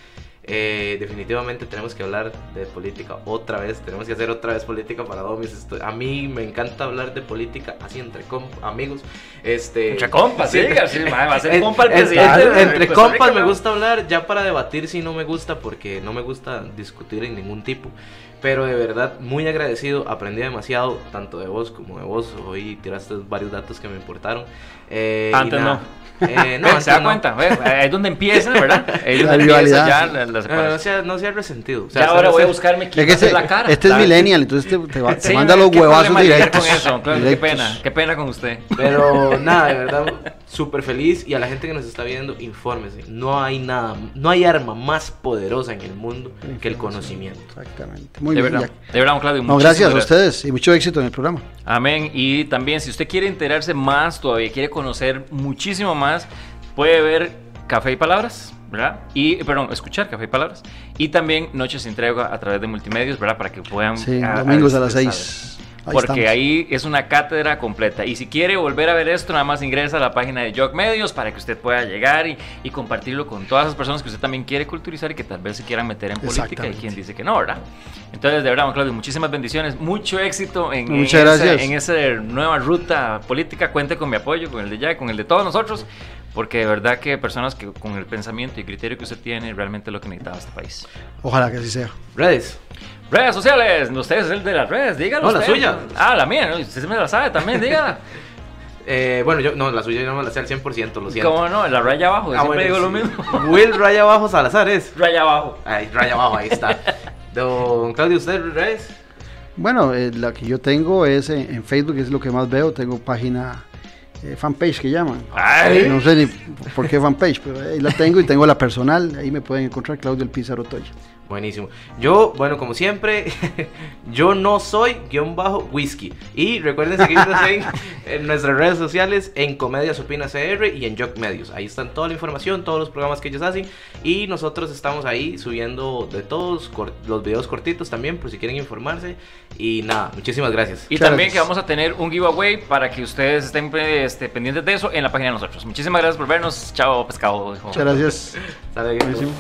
eh, definitivamente tenemos que hablar de política otra vez. Tenemos que hacer otra vez política para Domis. A mí me encanta hablar de política así entre amigos. Este, Entre compas, sí, sí, va a ser compa el en- presidente en- de entre compas me ¿no? gusta hablar. Ya para debatir sí no me gusta porque no me gusta discutir en ningún tipo. Pero de verdad, muy agradecido, aprendí demasiado, tanto de vos como de vos. Hoy tiraste varios datos que me importaron. Eh, Antes nada. Eh, no, ¿Se da no. cuenta? Es donde empieza, ¿verdad? Ahí es La donde empieza rivalidad. ya la, la No, no, sea, no sea resentido. O sea, ya ahora voy a buscarme quién Es este, la cara. este es ¿sabes? millennial, entonces te, te va- te Sí, manda los huevazos directos. con eso, claro, qué directos. pena, qué pena con usted. Pero nada, de verdad, súper feliz. Y a la gente que nos está viendo, infórmese. No hay nada, no hay arma más poderosa en el mundo que el conocimiento. Exactamente. Muy de bien. verdad, de verdad, don Claudio. No, gracias a ustedes y mucho éxito en el programa. Amén. Y también, si usted quiere enterarse más, todavía quiere conocer muchísimo más, puede ver Café y Palabras, ¿verdad? Y, perdón, escuchar Café y Palabras. Y también Noches sin Tregua a través de multimedios, ¿verdad? Para que puedan. Sí, a- domingos a a- las saber. 6. Ahí Porque estamos. ahí es una cátedra completa. Y si quiere volver a ver esto, nada más ingresa a la página de Jog Medios para que usted pueda llegar y, y compartirlo con todas esas personas que usted también quiere culturizar y que tal vez se quieran meter en política y quien dice que no, ¿verdad? Entonces, de verdad, don Claudio, muchísimas bendiciones, mucho éxito en, en esa- en esa nueva ruta política. Cuente con mi apoyo, con el de ya, con el de todos nosotros, porque de verdad que personas que con el pensamiento y criterio que usted tiene realmente es lo que necesitaba este país. Ojalá que así sea. Redes. Redes sociales, usted es el de las redes, dígalo. No, la suya. Ah, la mía, ¿no? usted se me la sabe también, dígala. Eh, bueno, yo no, la suya yo no me la sé al 100%, lo siento. ¿Cómo no? La raya abajo, Ah, siempre bueno, digo lo mismo. Will Raya Abajo Salazar es. Raya abajo. Ahí, Raya Abajo, ahí está. Don Claudio, ¿usted redes? Bueno, eh, la que yo tengo es en, en Facebook, es lo que más veo. Tengo página, eh, fanpage que llaman. Ay. No sé ni por qué fanpage, pero ahí la tengo y tengo la personal. Ahí me pueden encontrar Claudio El Pizarro Toya. Buenísimo. Yo, bueno, como siempre, yo no soy guion bajo whisky. Y recuerden seguirnos en, en nuestras redes sociales, en Comedias Opina CR y en Jock Medios. Ahí están toda la información, todos los programas que ellos hacen. Y nosotros estamos ahí subiendo de todos, los videos cortitos también, por si quieren informarse. Y nada, muchísimas gracias. Y también gracias. que vamos a tener un giveaway para que ustedes estén este, pendientes de eso en la página de nosotros. Muchísimas gracias por vernos. Chao, pescado. hijo. Muchas gracias. Buenísimo.